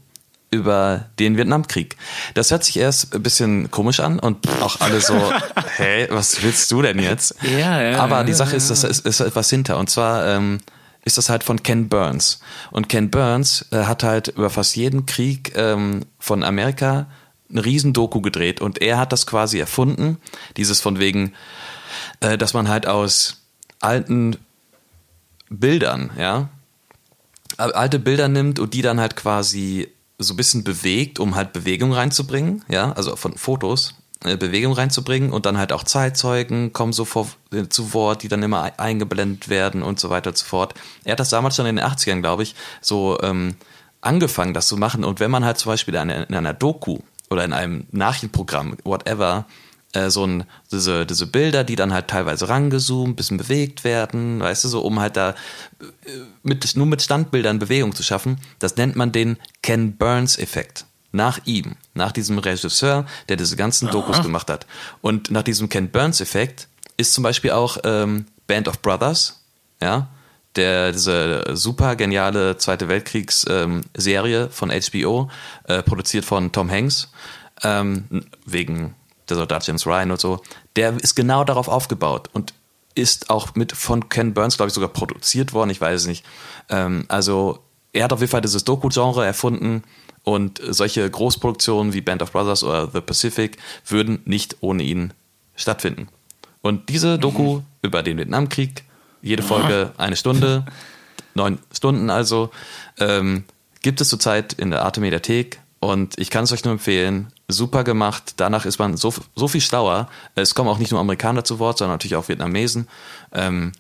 über den Vietnamkrieg. Das hört sich erst ein bisschen komisch an und auch alle so, (laughs) hä, was willst du denn jetzt? Ja, ja, Aber die Sache ist, dass da ist, ist etwas hinter. Und zwar ähm, ist das halt von Ken Burns. Und Ken Burns äh, hat halt über fast jeden Krieg ähm, von Amerika eine riesen Doku gedreht. Und er hat das quasi erfunden. Dieses von wegen, äh, dass man halt aus alten Bildern, ja, alte Bilder nimmt und die dann halt quasi so ein bisschen bewegt, um halt Bewegung reinzubringen, ja, also von Fotos äh, Bewegung reinzubringen und dann halt auch Zeitzeugen kommen so vor, äh, zu Wort, die dann immer ei- eingeblendet werden und so weiter und so fort. Er hat das damals schon in den 80ern, glaube ich, so ähm, angefangen, das zu machen. Und wenn man halt zum Beispiel in einer, in einer Doku oder in einem Nachrichtenprogramm, whatever, äh, so ein, diese, diese Bilder, die dann halt teilweise rangezoomt, bisschen bewegt werden, weißt du, so um halt da äh, mit, nur mit Standbildern Bewegung zu schaffen, das nennt man den Ken Burns-Effekt. Nach ihm, nach diesem Regisseur, der diese ganzen Dokus gemacht hat. Und nach diesem Ken Burns-Effekt ist zum Beispiel auch ähm, Band of Brothers, ja, der diese super geniale Zweite Weltkriegs-Serie von HBO, äh, produziert von Tom Hanks, ähm, wegen der Soldat James Ryan und so, der ist genau darauf aufgebaut und ist auch mit von Ken Burns, glaube ich, sogar produziert worden, ich weiß es nicht. Ähm, also er hat auf jeden Fall dieses Doku-Genre erfunden und solche Großproduktionen wie Band of Brothers oder The Pacific würden nicht ohne ihn stattfinden. Und diese Doku über den Vietnamkrieg, jede Folge (laughs) eine Stunde, neun Stunden also, ähm, gibt es zurzeit in der Arte Mediathek und ich kann es euch nur empfehlen. Super gemacht. Danach ist man so, so viel schlauer. Es kommen auch nicht nur Amerikaner zu Wort, sondern natürlich auch Vietnamesen. Ähm,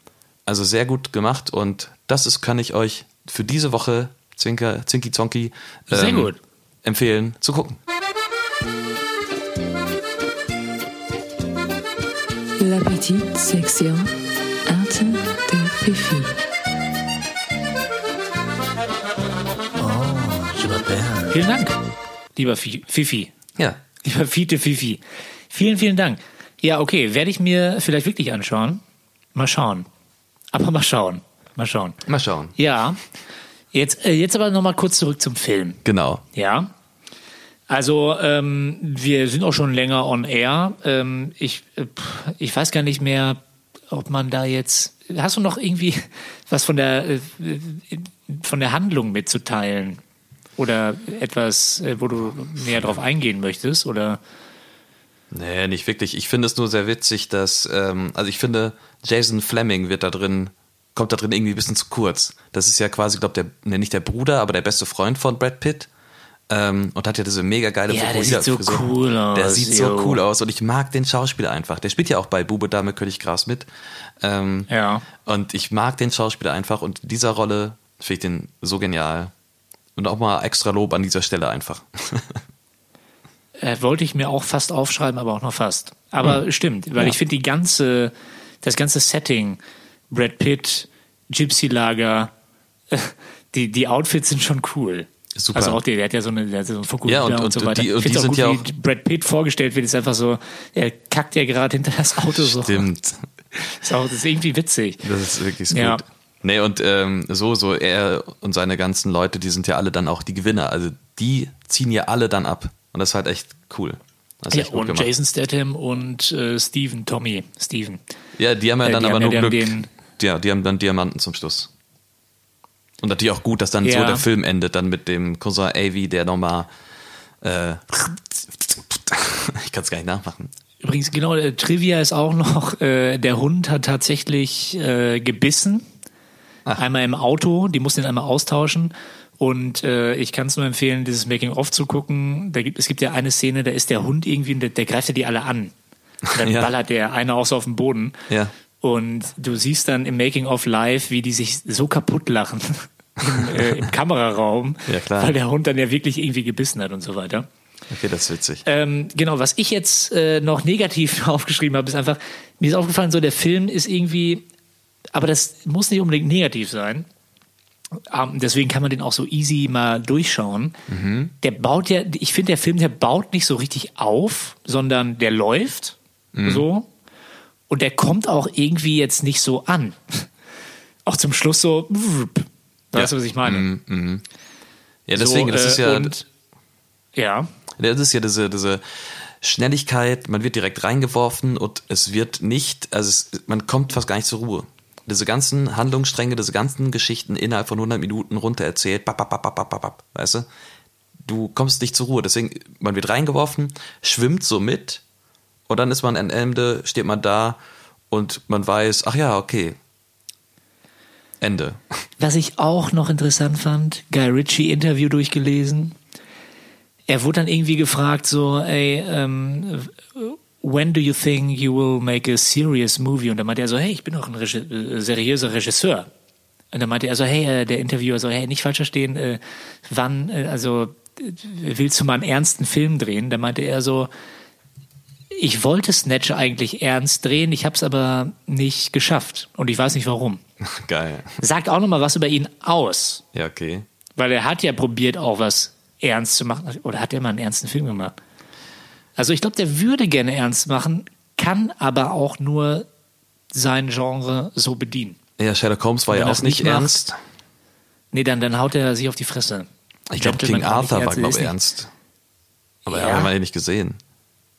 also sehr gut gemacht und das ist, kann ich euch für diese Woche, Zwinker, Zinki Zonki, ähm, Sehr gut. empfehlen zu gucken. La petite section Arte de Fifi. Vielen Dank, lieber Fi- Fifi. Ja. Lieber Fiete Fifi. Vielen, vielen Dank. Ja, okay, werde ich mir vielleicht wirklich anschauen. Mal schauen. Aber mal schauen. Mal schauen. Mal schauen. Ja. Jetzt, äh, jetzt aber nochmal kurz zurück zum Film. Genau. Ja. Also ähm, wir sind auch schon länger on air. Ähm, ich, äh, ich weiß gar nicht mehr, ob man da jetzt. Hast du noch irgendwie (laughs) was von der äh, von der Handlung mitzuteilen? Oder etwas, äh, wo du näher drauf eingehen möchtest? Oder Nee, nicht wirklich. Ich finde es nur sehr witzig, dass, ähm, also ich finde, Jason Fleming wird da drin, kommt da drin irgendwie ein bisschen zu kurz. Das ist ja quasi, glaube der, ne, nicht der Bruder, aber der beste Freund von Brad Pitt. Ähm, und hat ja diese mega geile Ja, der sieht so Frisur. cool aus, Der sieht so yo. cool aus und ich mag den Schauspieler einfach. Der spielt ja auch bei Bube Dame König Gras mit. Ähm, Ja. Und ich mag den Schauspieler einfach und in dieser Rolle finde ich den so genial. Und auch mal extra Lob an dieser Stelle einfach. (laughs) äh, wollte ich mir auch fast aufschreiben, aber auch nur fast. Aber Hm. stimmt, weil ich finde die ganze, das ganze Setting, Brad Pitt, Gypsy Lager, (laughs) die, die Outfits sind schon cool. Super. Also auch der, der hat ja so, eine, der hat so einen Fokuhila Ja, und- und, und so weiter. die- und ich finde die auch sind gut, ja wie auch- Brad Pitt vorgestellt wird, ist einfach so, er kackt ja gerade hinter das Auto so. Stimmt. (laughs) Ist auch, das ist irgendwie witzig. Das ist wirklich Ja. gut. Nee, und ähm, so, so er und seine ganzen Leute, die sind ja alle dann auch die Gewinner. Also die ziehen ja alle dann ab. Und das ist halt echt cool. Das Ja, echt gut und gemacht. Jason Statham und äh, Steven, Tommy, Steven. Ja, die haben ja Äh, dann aber nur ja Glück. den- ja, die haben dann Diamanten zum Schluss. Und natürlich auch gut, dass dann so Ja. der Film endet, dann mit dem Cousin Avi, der nochmal äh, (laughs) ich kann es gar nicht nachmachen. Übrigens, genau, äh, Trivia ist auch noch, äh, der Hund hat tatsächlich äh, gebissen. Einmal im Auto, die mussten ihn einmal austauschen. Und äh, ich kann es nur empfehlen, dieses Making-of zu gucken. Da gibt, es gibt ja eine Szene, da ist der Hund irgendwie, der, der greift ja die alle an. Und dann (laughs) Ja. ballert der eine auch so auf den Boden. Ja. Und du siehst dann im Making-of live, wie die sich so kaputt lachen (laughs) im, äh, im Kameraraum, Ja, weil der Hund dann ja wirklich irgendwie gebissen hat und so weiter. Okay, das ist witzig. Ähm, genau, was ich jetzt äh, noch negativ (laughs) aufgeschrieben habe, ist einfach, mir ist aufgefallen, so der Film ist irgendwie, aber das muss nicht unbedingt negativ sein. Ähm, deswegen kann man den auch so easy mal durchschauen. Der baut ja, ich finde, der Film, der baut nicht so richtig auf, sondern der läuft so. Und der kommt auch irgendwie jetzt nicht so an. (laughs) Auch zum Schluss so, weißt du, was ich meine? Ja, deswegen, so, das ist äh, ja, Und, ja. Das ist ja diese, diese Schnelligkeit, man wird direkt reingeworfen und es wird nicht, also es, man kommt fast gar nicht zur Ruhe. Diese ganzen Handlungsstränge, diese ganzen Geschichten innerhalb von 100 Minuten runter erzählt, bap, bap, bap, bap, bap, bap, weißt du? Du kommst nicht zur Ruhe, deswegen, man wird reingeworfen, schwimmt so mit und dann ist man am Ende, steht man da und man weiß, ach ja, okay, Ende. (laughs) Was ich auch noch interessant fand, Guy Ritchie Interview durchgelesen. Er wurde dann irgendwie gefragt, so, ey, ähm, when do you think you will make a serious movie? Und dann meinte er so, hey, ich bin doch ein Regi äh, seriöser Regisseur. Und dann meinte er so, hey, äh, der Interviewer so, hey, nicht falsch verstehen, äh, wann, also willst du mal einen ernsten Film drehen? Da meinte er so, ich wollte Snatch eigentlich ernst drehen, ich habe es aber nicht geschafft und ich weiß nicht warum. (laughs) Geil. Sagt auch noch mal was über ihn aus. Ja, okay. Weil er hat ja probiert, auch was ernst zu machen. Oder hat er mal einen ernsten Film gemacht? Also ich glaube, der würde gerne ernst machen, kann aber auch nur sein Genre so bedienen. Ja, Sherlock Holmes war ja auch nicht macht, ernst. Nee, dann, dann haut er sich auf die Fresse. Ich glaube, King Arthur war, ernst- glaube ich, ernst. Aber Ja. haben wir ja nicht gesehen.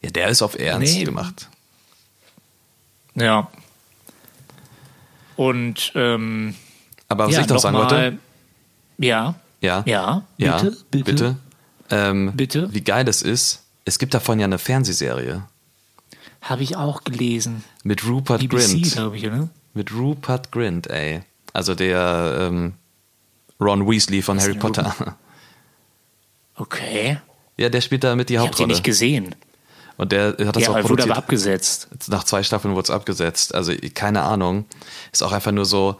Ja, der ist auf Ernst Nee. gemacht. Ja. Und ähm, Aber was ja, ich noch sagen wollte, Ja. ja, Ja. ja, Bitte. Bitte. bitte, ähm, Bitte? wie geil das ist. Es gibt davon ja eine Fernsehserie Habe ich auch gelesen. mit Rupert BBC, Grint. glaube ich, oder? Mit Rupert Grint, ey. Also der ähm, Ron Weasley von Was Harry Potter. (laughs) Okay. Ja, der spielt da mit die Ich habe die Hauptrolle. nicht gesehen. Und der hat das Ja, auch er wurde produziert. aber abgesetzt. Nach zwei Staffeln wurde es abgesetzt. Also keine Ahnung. Ist auch einfach nur so,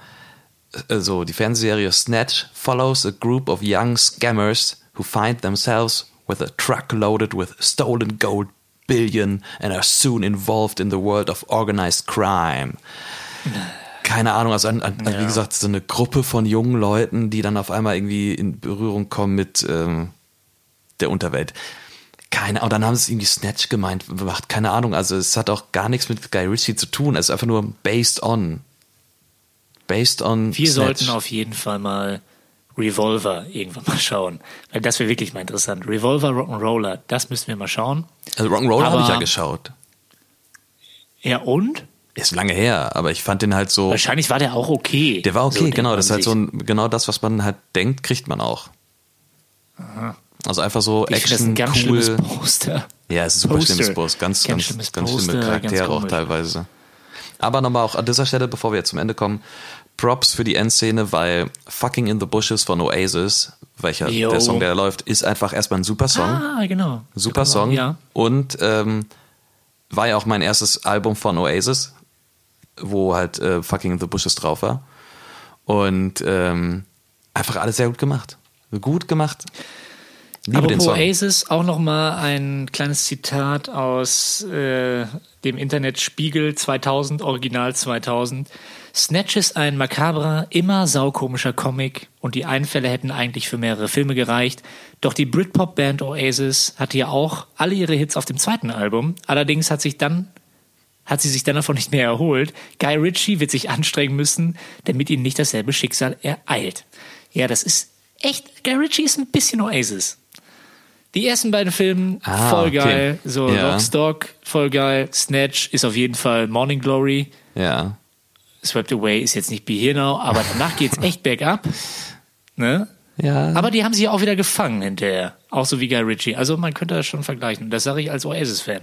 äh, so die Fernsehserie Snatch follows a group of young scammers who find themselves with a truck loaded with stolen gold billion and are soon involved in the world of organized crime. Keine Ahnung, also, an, an, also wie gesagt, so eine Gruppe von jungen Leuten, die dann auf einmal irgendwie in Berührung kommen mit ähm, der Unterwelt. Keine Ahnung, dann haben sie es irgendwie Snatch gemeint, macht keine Ahnung. Also es hat auch gar nichts mit Guy Ritchie zu tun. Es ist einfach nur based on. Based on. Wir Snatch. sollten auf jeden Fall mal Revolver irgendwann mal schauen. Weil das wäre wirklich mal interessant. Revolver Rock'n'Roller, das müssen wir mal schauen. Also Rock'n'Roll habe ich ja geschaut. Ja, und? Ist lange her, aber ich fand den halt so. Wahrscheinlich war der auch okay. Der war okay, So genau. Das ist halt so ein, genau das, was man halt denkt, kriegt man auch. Also einfach so Ich finde das Action, ein ganz cool. schlimmes Poster. Ja, es ist ein super Poster. schlimmes Post. Ganz, Ganz ganz, schlimmes ganz schlimme Poster, ganz Charaktere auch komisch. teilweise. Aber nochmal auch an dieser Stelle, bevor wir jetzt zum Ende kommen, Props für die Endszene, weil Fucking in the Bushes von Oasis, welcher Jo. der Song, der läuft, ist einfach erstmal ein super Song. Ah, genau. Super Genau, Song. Ja. Und ähm, war ja auch mein erstes Album von Oasis, wo halt äh, Fucking in the Bushes drauf war. Und ähm, einfach alles sehr gut gemacht. Gut gemacht. Liebe den Apropos Song. Oasis, auch noch mal ein kleines Zitat aus äh, dem Internet Spiegel 2000, Original 2000. Snatch ist ein makabrer, immer saukomischer Comic und die Einfälle hätten eigentlich für mehrere Filme gereicht. Doch die Britpop-Band Oasis hatte ja auch alle ihre Hits auf dem zweiten Album. Allerdings hat sich dann hat sie sich dann davon nicht mehr erholt. Guy Ritchie wird sich anstrengen müssen, damit ihn nicht dasselbe Schicksal ereilt. Ja, das ist echt, Guy Ritchie ist ein bisschen Oasis. Die ersten beiden Filme, Ah, voll okay. geil. So Ja. Lockstock, voll geil. Snatch ist auf jeden Fall Morning Glory. Ja. Swept Away ist jetzt nicht Be Here Now, aber danach geht's echt (laughs) bergab. Ne? Ja. Aber die haben sich auch wieder gefangen hinterher. Auch so wie Guy Ritchie. Also man könnte das schon vergleichen. Das sage ich als Oasis-Fan.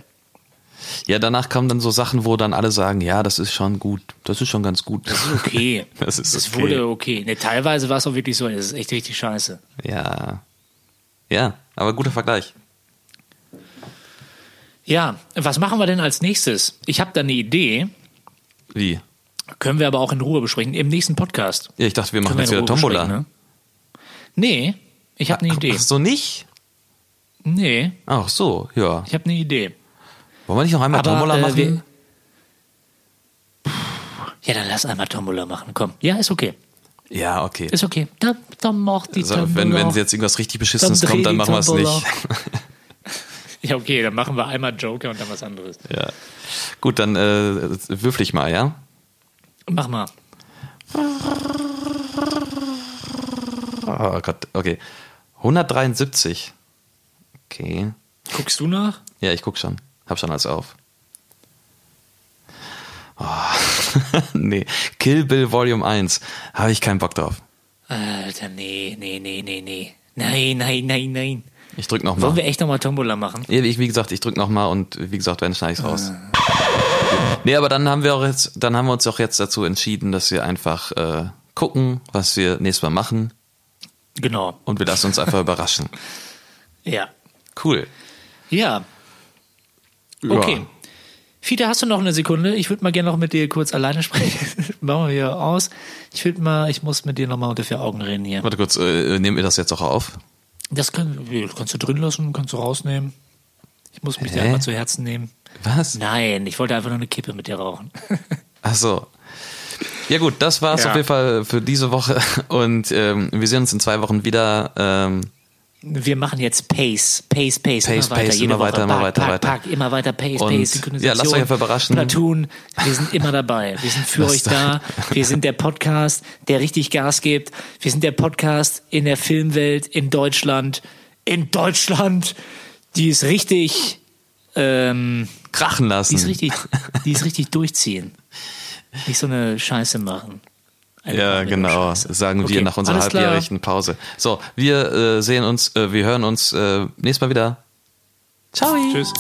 Ja, danach kamen dann so Sachen, wo dann alle sagen, ja, das ist schon gut, das ist schon ganz gut. Das ist okay. (laughs) Das ist Es okay. wurde okay. Ne, teilweise war es auch wirklich so, es ist echt richtig scheiße. Ja. Ja, aber guter Vergleich. Ja, was machen wir denn als nächstes? Ich habe da eine Idee, Wie? können wir aber auch in Ruhe besprechen, im nächsten Podcast. Ja, ich dachte, wir machen jetzt wieder Tombola. ne? Nee, ich habe eine Idee. Ach so, nicht? Nee, Ach so, ja. ich habe eine Idee. Wollen wir nicht noch einmal Aber, Tombola äh, machen? wir- Ja, dann lass einmal Tombola machen. Komm. Ja, ist okay. Ja, okay. Ist okay. Dann, dann mach die Also, Tombola. wenn, wenn jetzt irgendwas richtig Beschissenes Dann kommt, dann die machen wir es nicht. (laughs) Ja, okay, dann machen wir einmal Joker und dann was anderes. ja. Gut, dann äh, würfel ich mal, ja? Mach mal. Oh Gott, okay. 173. Okay. Guckst du nach? Ja, ich guck schon. Hab schon alles auf. Oh. (laughs) nee. Kill Bill Volume 1. Habe ich keinen Bock drauf. Alter, nee, nee, nee, nee, nee. Nein, nein, nein, nein. Ich drück noch Wollen mal. wir echt nochmal Tombola machen? Ja, ich, wie gesagt, ich drück noch mal und wie gesagt, wenn schneide ich's raus. Nee, aber dann haben wir auch jetzt, dann haben wir uns auch jetzt dazu entschieden, dass wir einfach äh, gucken, was wir nächstes Mal machen Genau. und wir lassen uns einfach überraschen. (laughs) Ja. Cool. Ja. Okay. Fiete, hast du noch eine Sekunde? Ich würde mal gerne noch mit dir kurz alleine sprechen. (laughs) Machen wir hier aus. Ich würde mal, ich muss mit dir nochmal unter vier Augen reden hier. Warte kurz, äh, nehmen wir das jetzt auch auf? Das, kann, das kannst du drin lassen, kannst du rausnehmen. Ich muss mich dir Hä? einmal zu Herzen nehmen. Was? Nein, ich wollte einfach nur eine Kippe mit dir rauchen. (laughs) Ach so. Ja gut, das war's Ja. auf jeden Fall für diese Woche und ähm, wir sehen uns in zwei Wochen wieder. Ähm, Wir machen jetzt Pace, Pace, Pace, Pace, immer weiter, Pace, jede immer weiter, immer weiter, pack, weiter. Pack, immer weiter, Pace, Und, Pace, Synchronisation. ja, lasst euch einfach überraschen. Platoon, wir sind immer dabei. Wir sind für euch da. (laughs) Wir sind der Podcast, der richtig Gas gibt. Wir sind der Podcast in der Filmwelt in Deutschland. In Deutschland, die ist richtig, ähm, krachen lassen. die ist richtig, die ist richtig durchziehen. Nicht so eine Scheiße machen. Eine Ja, genau. Scheiße. Sagen wir Okay, nach unserer alles klar. halbjährigen Pause. So, wir äh, sehen uns, äh, wir hören uns äh, nächstes Mal wieder. Ciao. Tschüss.